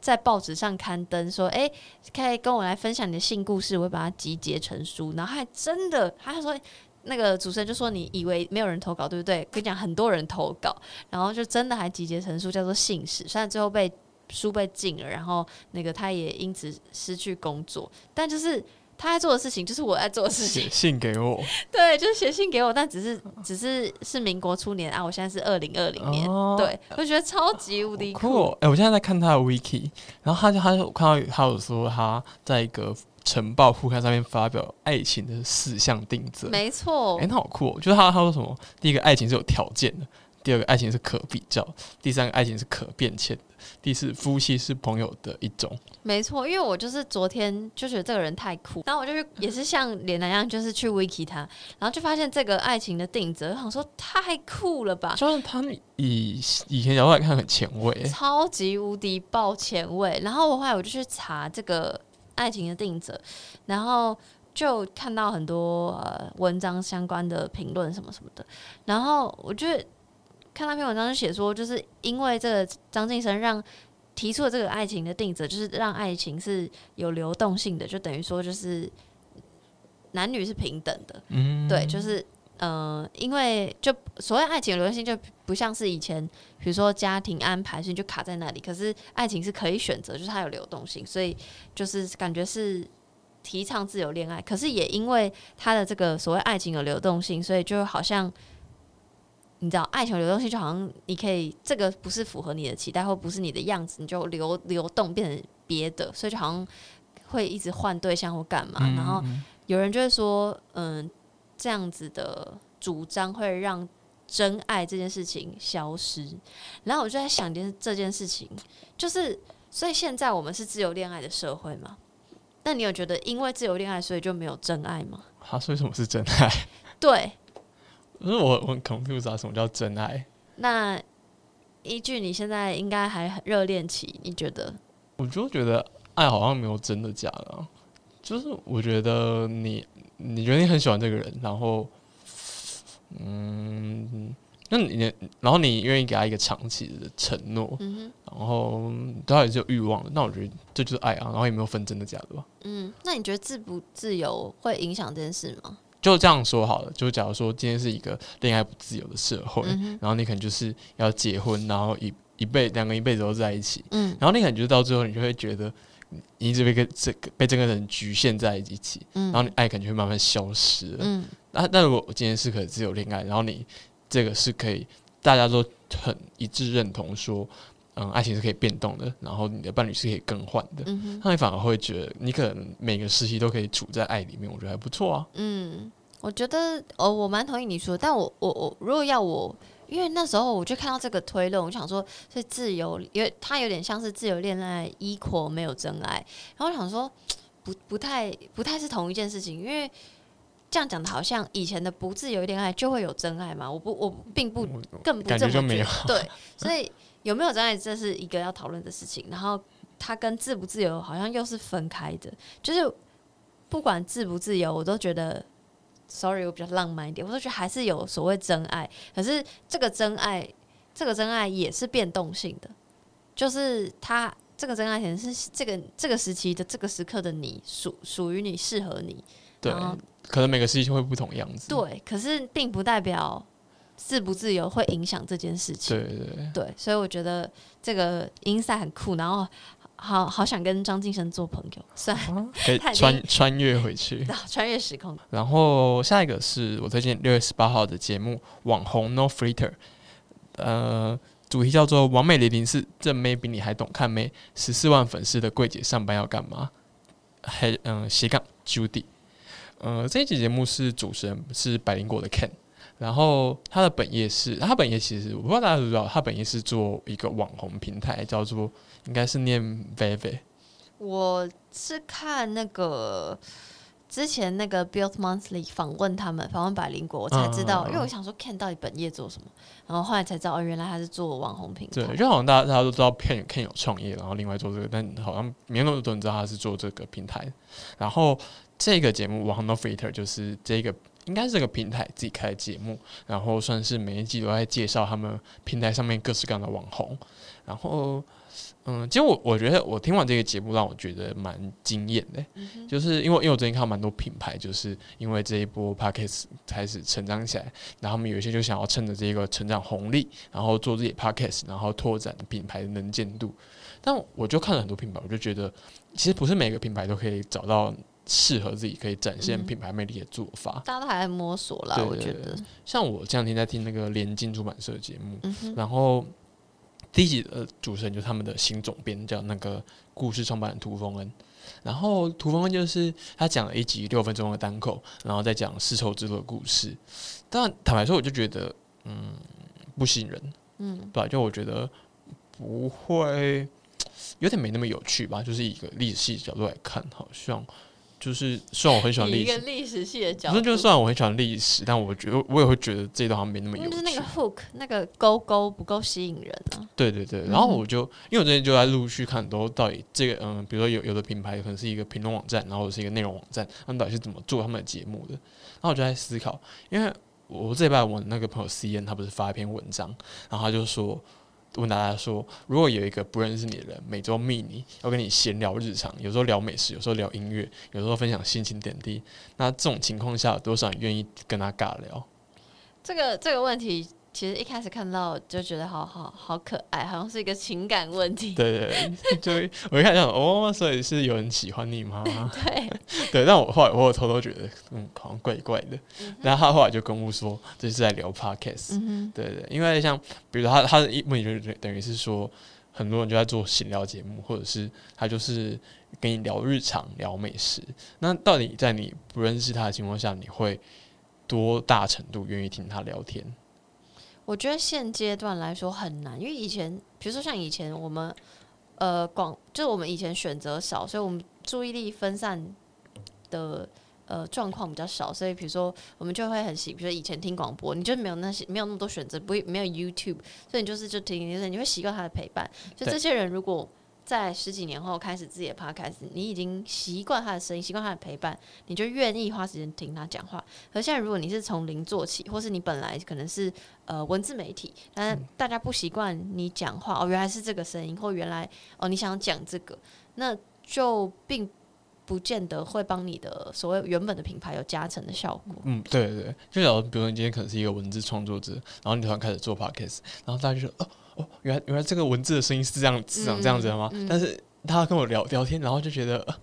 在报纸上刊登说：“哎、可以跟我来分享你的性故事，我会把它集结成书。”然后还真的，他还说。那个主持人就说：“你以为没有人投稿，对不对？跟你讲，很多人投稿，然后就真的还集结成书，叫做《信史》。虽然最后被书被禁了，然后那个他也因此失去工作，但就是他在做的事情，就是我在做的事情写。(laughs) 信给我，对，就是写信给我，但只是只是是民国初年啊，我现在是二零二零年，哦对我觉得超级无敌酷哦！哎、我现在在看他的 wiki，然后他就他就我看到他有说他在一个晨报副刊上面发表爱情的四项定则，没错哎、，那好酷、哦！就是他他说什么，第一个爱情是有条件的，第二个爱情是可比较，第三个爱情是可变迁的，第四夫妻是朋友的一种。没错，因为我就是昨天就觉得这个人太酷，然后我就去也是像脸男一样，就是去 wiki 他，然后就发现这个爱情的定则，我想说太酷了吧，就是他们以以前角度来看很前卫、欸，超级无敌爆前卫。然后我后来我就去查这个爱情的定则，然后就看到很多呃文章相关的评论什么什么的，然后我就看那篇文章就写说，就是因为这个张晋生让。提出了这个爱情的定则，就是让爱情是有流动性的，就等于说就是男女是平等的，嗯，对，就是呃，因为就所谓爱情的流动性，就不像是以前，比如说家庭安排，所以就卡在那里。可是爱情是可以选择，就是它有流动性，所以就是感觉是提倡自由恋爱。可是也因为它的这个所谓爱情有流动性，所以就好像。你知道，爱情流动性就好像你可以这个不是符合你的期待，或不是你的样子，你就流流动变成别的，所以就好像会一直换对象或干嘛。嗯然后有人就会说，嗯，这样子的主张会让真爱这件事情消失。然后我就在想一件这件事情，就是所以现在我们是自由恋爱的社会嘛？那你有觉得因为自由恋爱，所以就没有真爱吗？他说什么是真爱？对，可是我我很 confused 啊，什么叫真爱？那依据你现在应该还很热恋期，你觉得？我就觉得爱好像没有真的假的、啊，就是我觉得你你觉得你很喜欢这个人，然后嗯，那你然后你愿意给他一个长期的承诺，嗯然后对他也是有欲望的，那我觉得这就是爱啊，然后也没有分真的假的吧。嗯，那你觉得自不自由会影响这件事吗？就这样说好了，就假如说今天是一个恋爱不自由的社会，嗯，然后你可能就是要结婚，然后一一辈两个人一辈子都在一起，嗯然后你可能就是到最后，你就会觉得你一直被跟这个被这个人局限在一起，嗯，然后你爱可能就会慢慢消失了。嗯那那如果我今天是可以自由恋爱，然后你这个是可以大家都很一致认同说，嗯，爱情是可以变动的，然后你的伴侣是可以更换的，嗯。那你反而会觉得你可能每个时期都可以处在爱里面，我觉得还不错啊。嗯，我觉得哦，我蛮同意你说，但我我我如果要我，因为那时候我就看到这个推论，我就想说，所以自由，因为它有点像是自由恋爱 equal 没有真爱，然后我想说，(tsk) 不不太不太是同一件事情，因为这样讲的好像以前的不自由恋爱就会有真爱嘛，我不我并不更不这么觉得。对，所以有没有真爱，这是一个要讨论的事情。然后它跟自不自由好像又是分开的，就是不管自不自由，我都觉得，sorry，我比较浪漫一点，我都觉得还是有所谓真爱。可是这个真爱，这个真爱也是变动性的，就是他这个真爱可能是这个这个时期的这个时刻的你属属于你适合你，对，可能每个时期会不同样子。对，可是并不代表自不自由会影响这件事情。对对对，对，所以我觉得这个音赛很酷，然后好好想跟张晋生做朋友，虽然 (laughs) 可以穿穿越回去。(laughs) 穿越时空。然后下一个是我推荐六月十八号的节目《网红 No Filter》，呃，主题叫做“完美零零四正妹比你还懂看妹，十四万粉丝的柜姐上班要干嘛？”还嗯斜杠 Judy，呃，这一集节目是主持人是百灵果的 Ken，然后他的本业是，他本业其实我不知道大家知不知道，他本业是做一个网红平台，叫做应该是念 Vivi 我是看那个之前那个 Build Monthly 访问他们，访问百灵果，我才知道，因为我想说 Ken 到底本业做什么，然后后来才知道，哦，原来他是做网红平台。对，就好像大家大家都知道 Ken Ken 有创业，然后另外做这个，但好像没有那么多人知道他是做这个平台。然后这个节目《网红 No Filter》就是这个应该是这个平台自己开的节目，然后算是每一季都在介绍他们平台上面各式各样的网红。然后，嗯，其实我我觉得我听完这个节目，让我觉得蛮惊艳的，就是因为因为我最近看到蛮多品牌，就是因为这一波 p a c k a g e 开始成长起来，然后他们有一些就想要趁着这个成长红利，然后做自己的 p a c k a g e 然后拓展品牌的能见度。但我就看了很多品牌，我就觉得其实不是每个品牌都可以找到适合自己可以展现品牌魅力的做法。大家都还在摸索啦，我觉得。像我这两天在听那个联经出版社的节目，嗯，然后第一集的主持人就是他们的新总编，叫那个故事创办人涂峰恩。然后涂峰恩就是他讲了一集六分钟的单口，然后再讲丝绸之路的故事。但坦白说，我就觉得嗯不吸引人，嗯，对吧？就我觉得不会有点没那么有趣吧。就是一个历史系角度来看，好像就是虽然我很喜欢以一个历史，历史系的角度，就算我很喜欢历史，但我觉得我也会觉得这一段好像没那么有趣。就是那个 hook 那个勾勾不够吸引人啊。对对对，嗯然后我就、因为我最近就在陆续看很多到底这个嗯，比如说有有的品牌可能是一个评论网站，然后是一个内容网站，他们到底是怎么做他们的节目的？然后我就在思考，因为我这礼拜我那个朋友 C N 他不是发一篇文章，然后他就说问大家说，如果有一个不认识你的人每周密你，要跟你闲聊日常，有时候聊美食，有时候聊音乐，有时候分享心情点滴，那这种情况下，有多少人愿意跟他尬聊？这个这个问题，其实一开始看到就觉得好好好可爱，好像是一个情感问题。对 (laughs) 对对，就我一看想哦，所以是有人喜欢你吗？对，(laughs) 对，但我后来我有偷偷觉得，嗯，好像怪怪的。然后他后来就跟我说，这是在聊 podcast。嗯哼，对对，因为像比如他他的一问题就是等于是说，很多人就在做闲聊节目，或者是他就是跟你聊日常、聊美食。那到底在你不认识他的情况下，你会多大程度愿意听他聊天？我觉得现阶段来说很难，因为以前，比如说像以前我们，呃，广就是我们以前选择少，所以我们注意力分散的呃状况比较少，所以比如说我们就会很习，比如说以前听广播，你就没有那些没有那么多选择，不会没有 YouTube，所以你就是就听，就是你会习惯他的陪伴。就对这些人如果在十几年后开始自己的 podcast，你已经习惯他的声音，习惯他的陪伴，你就愿意花时间听他讲话。而现在如果你是从零做起，或是你本来可能是呃文字媒体，但是大家不习惯你讲话，哦，原来是这个声音，或原来哦你想讲这个，那就并不见得会帮你的所谓原本的品牌有加成的效果。嗯，对对对，就假如比如说你今天可能是一个文字创作者，然后你突然开始做 podcast，然后大家就说哦哦，原来原来这个文字的声音是这样是长这样子的吗？但是他跟我聊聊天，然后就觉得、呃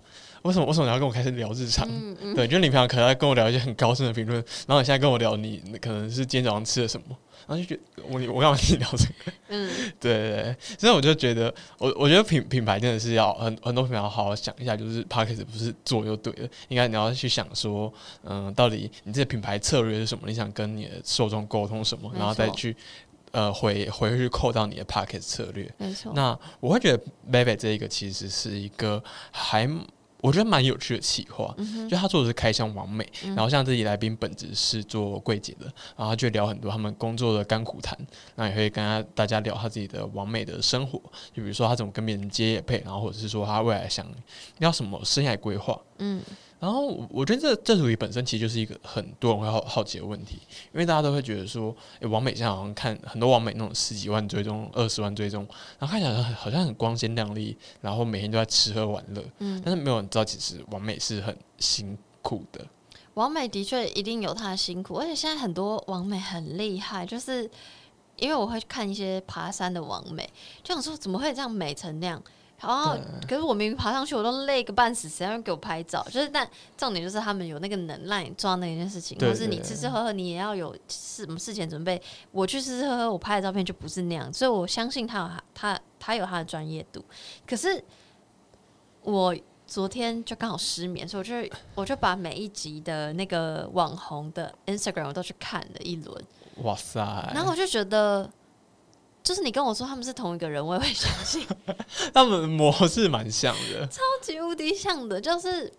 为什么为什么你要跟我开始聊日常？嗯嗯，对，就你平常可能在跟我聊一些很高深的评论，然后你现在跟我聊你可能是今天早上吃了什么，然后就觉得我我干嘛跟你聊这个？嗯，(laughs) 对对对，所以我就觉得，我我觉得品品牌真的是要很很多品牌要好好想一下，就是 p a c k a g e 不是做就对了，应该你要去想说，嗯、到底你这个品牌策略是什么？你想跟你的受众沟通什么，然后再去呃回回去扣到你的 p a c k a g e 策略。没错。那我会觉得 Baby 这一个其实是一个还我觉得蛮有趣的企划。嗯就他做的是开箱完美，然后像自己来宾本质是做柜姐的，然后他就聊很多他们工作的甘苦谈，那也会跟他大家聊他自己的完美的生活，就比如说他怎么跟别人接业配，然后或者是说他未来想要什么生涯规划，嗯，然后我我觉得这这主题本身其实就是一个很多人会好好奇的问题，因为大家都会觉得说，诶，王美现在好像看很多王美那种十几万追踪、二十万追踪，然后看起来好像很光鲜亮丽，然后每天都在吃喝玩乐，嗯但是没有人知道其实王美是很辛苦的。王美的确一定有她的辛苦，而且现在很多王美很厉害，就是因为我会看一些爬山的王美，就想说怎么会这样美成那样。然后，可是我明明爬上去，我都累个半死，谁要给我拍照？就是，但重点就是他们有那个能让你做到那件事情，对或是你吃吃喝喝，你也要有什么事前准备。我去吃吃喝喝，我拍的照片就不是那样，所以我相信他有他他他有他的专业度。可是我昨天就刚好失眠，所以我就我就把每一集的那个网红的 Instagram 我都去看了一轮，哇塞！然后我就觉得，就是你跟我说他们是同一个人，我也会相信，(laughs) 他们模式蛮像的，(laughs) 超级无敌像的，就是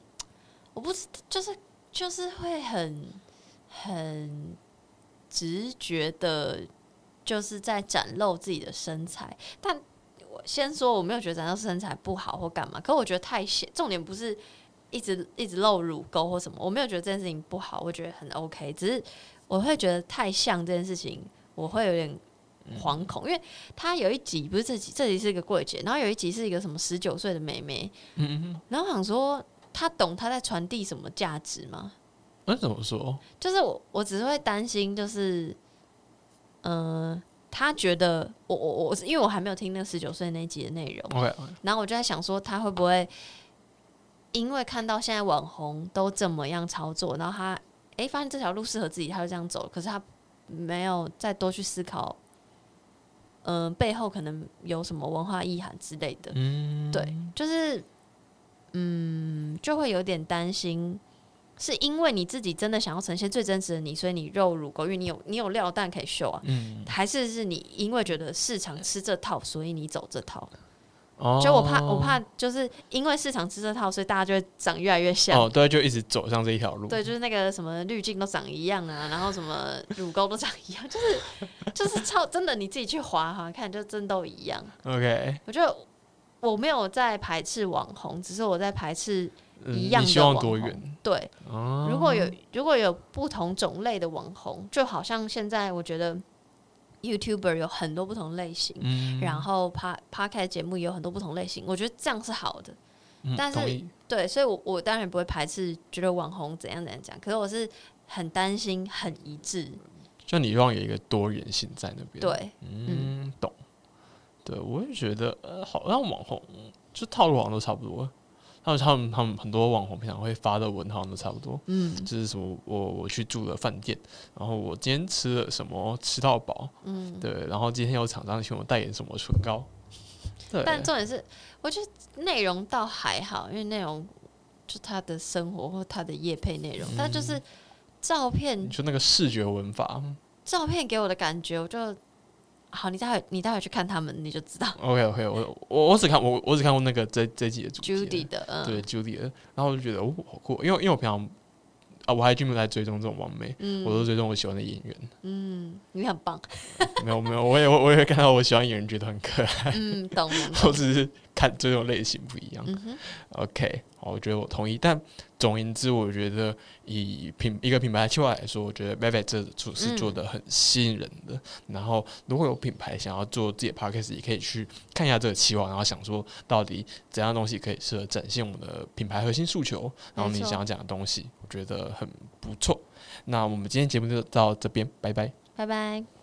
我不知，就是就是会很很直觉的，就是在展露自己的身材，但。我先说，我没有觉得展露身材不好或干嘛，可我觉得太显，重点不是一直一直露乳沟或什么，我没有觉得这件事情不好，我觉得很 OK，只是我会觉得太像这件事情，我会有点惶恐，因为他有一集不是这集，这集是一个柜姐，然后有一集是一个什么十九岁的妹妹，嗯，然后想说，他懂他在传递什么价值吗？那怎么说？就是我，我只是会担心，就是，嗯、他觉得我我我，因为我还没有听那个十九岁那一集的内容，OK，然后我就在想说，他会不会因为看到现在网红都怎么样操作，然后他诶发现这条路适合自己，他就这样走，可是他没有再多去思考，嗯、背后可能有什么文化意涵之类的。嗯，对，就是嗯，就会有点担心，是因为你自己真的想要呈现最真实的你，所以你肉乳狗，因为你有你有料蛋可以秀啊，嗯，还是是你因为觉得市场吃这套，所以你走这套？哦就我怕，我怕就是因为市场吃这套，所以大家就会长越来越像。哦，对，就一直走上这一条路，对，就是那个什么滤镜都长一样啊，然后什么 (laughs) 乳沟都长一样，就是就是超真的，你自己去划划看，就真都一样。，OK，我觉得我没有在排斥网红，只是我在排斥嗯一样的你希望网红？对，哦，如果有如果有不同种类的网红，就好像现在我觉得 YouTuber 有很多不同类型，嗯，然后 Pa Podcast 节目也有很多不同类型，我觉得这样是好的。嗯但是对，所以我我当然不会排斥觉得网红怎样怎样讲，可是我是很担心很一致。就你希望有一个多元性在那边，，对，嗯，懂。对，我也觉得，呃，好像网红就套路好像都差不多。他们他们他们很多网红平常会发的文好像都差不多，嗯。就是什么我我去住了饭店，然后我今天吃了什么吃到饱，嗯。对，然后今天有厂商请我代言什么唇膏，对，但重点是，我觉得内容倒还好，因为内容就他的生活或他的业配内容，但就是照片你说那个视觉文法。照片给我的感觉，我就好，你待会你待会去看他们，你就知道，OK OK，我我我只看我我只看过那个这这一集的主题 Judy 的，嗯，对 Judy 的，然后我就觉得哦好酷，因为因为我平常啊我还专门来追踪这种网媒，嗯。我都追踪我喜欢的演员，嗯，你很棒，(laughs) 没有没有，我也我也会看到我喜欢演员觉得很可爱，嗯，懂懂 (laughs) 我，只是看追踪类型不一样。嗯，OK，好，我觉得我同意。但总而言之，我觉得以品一个品牌企划来说，我觉得 Velvet 这组是做的很吸引人的。然后，如果有品牌想要做自己的 Podcast，也可以去看一下这个企划，然后想说到底怎样东西可以适合展现我们的品牌核心诉求，然后你想要讲的东西，我觉得很不错。那我们今天节目就到这边，拜拜。拜拜。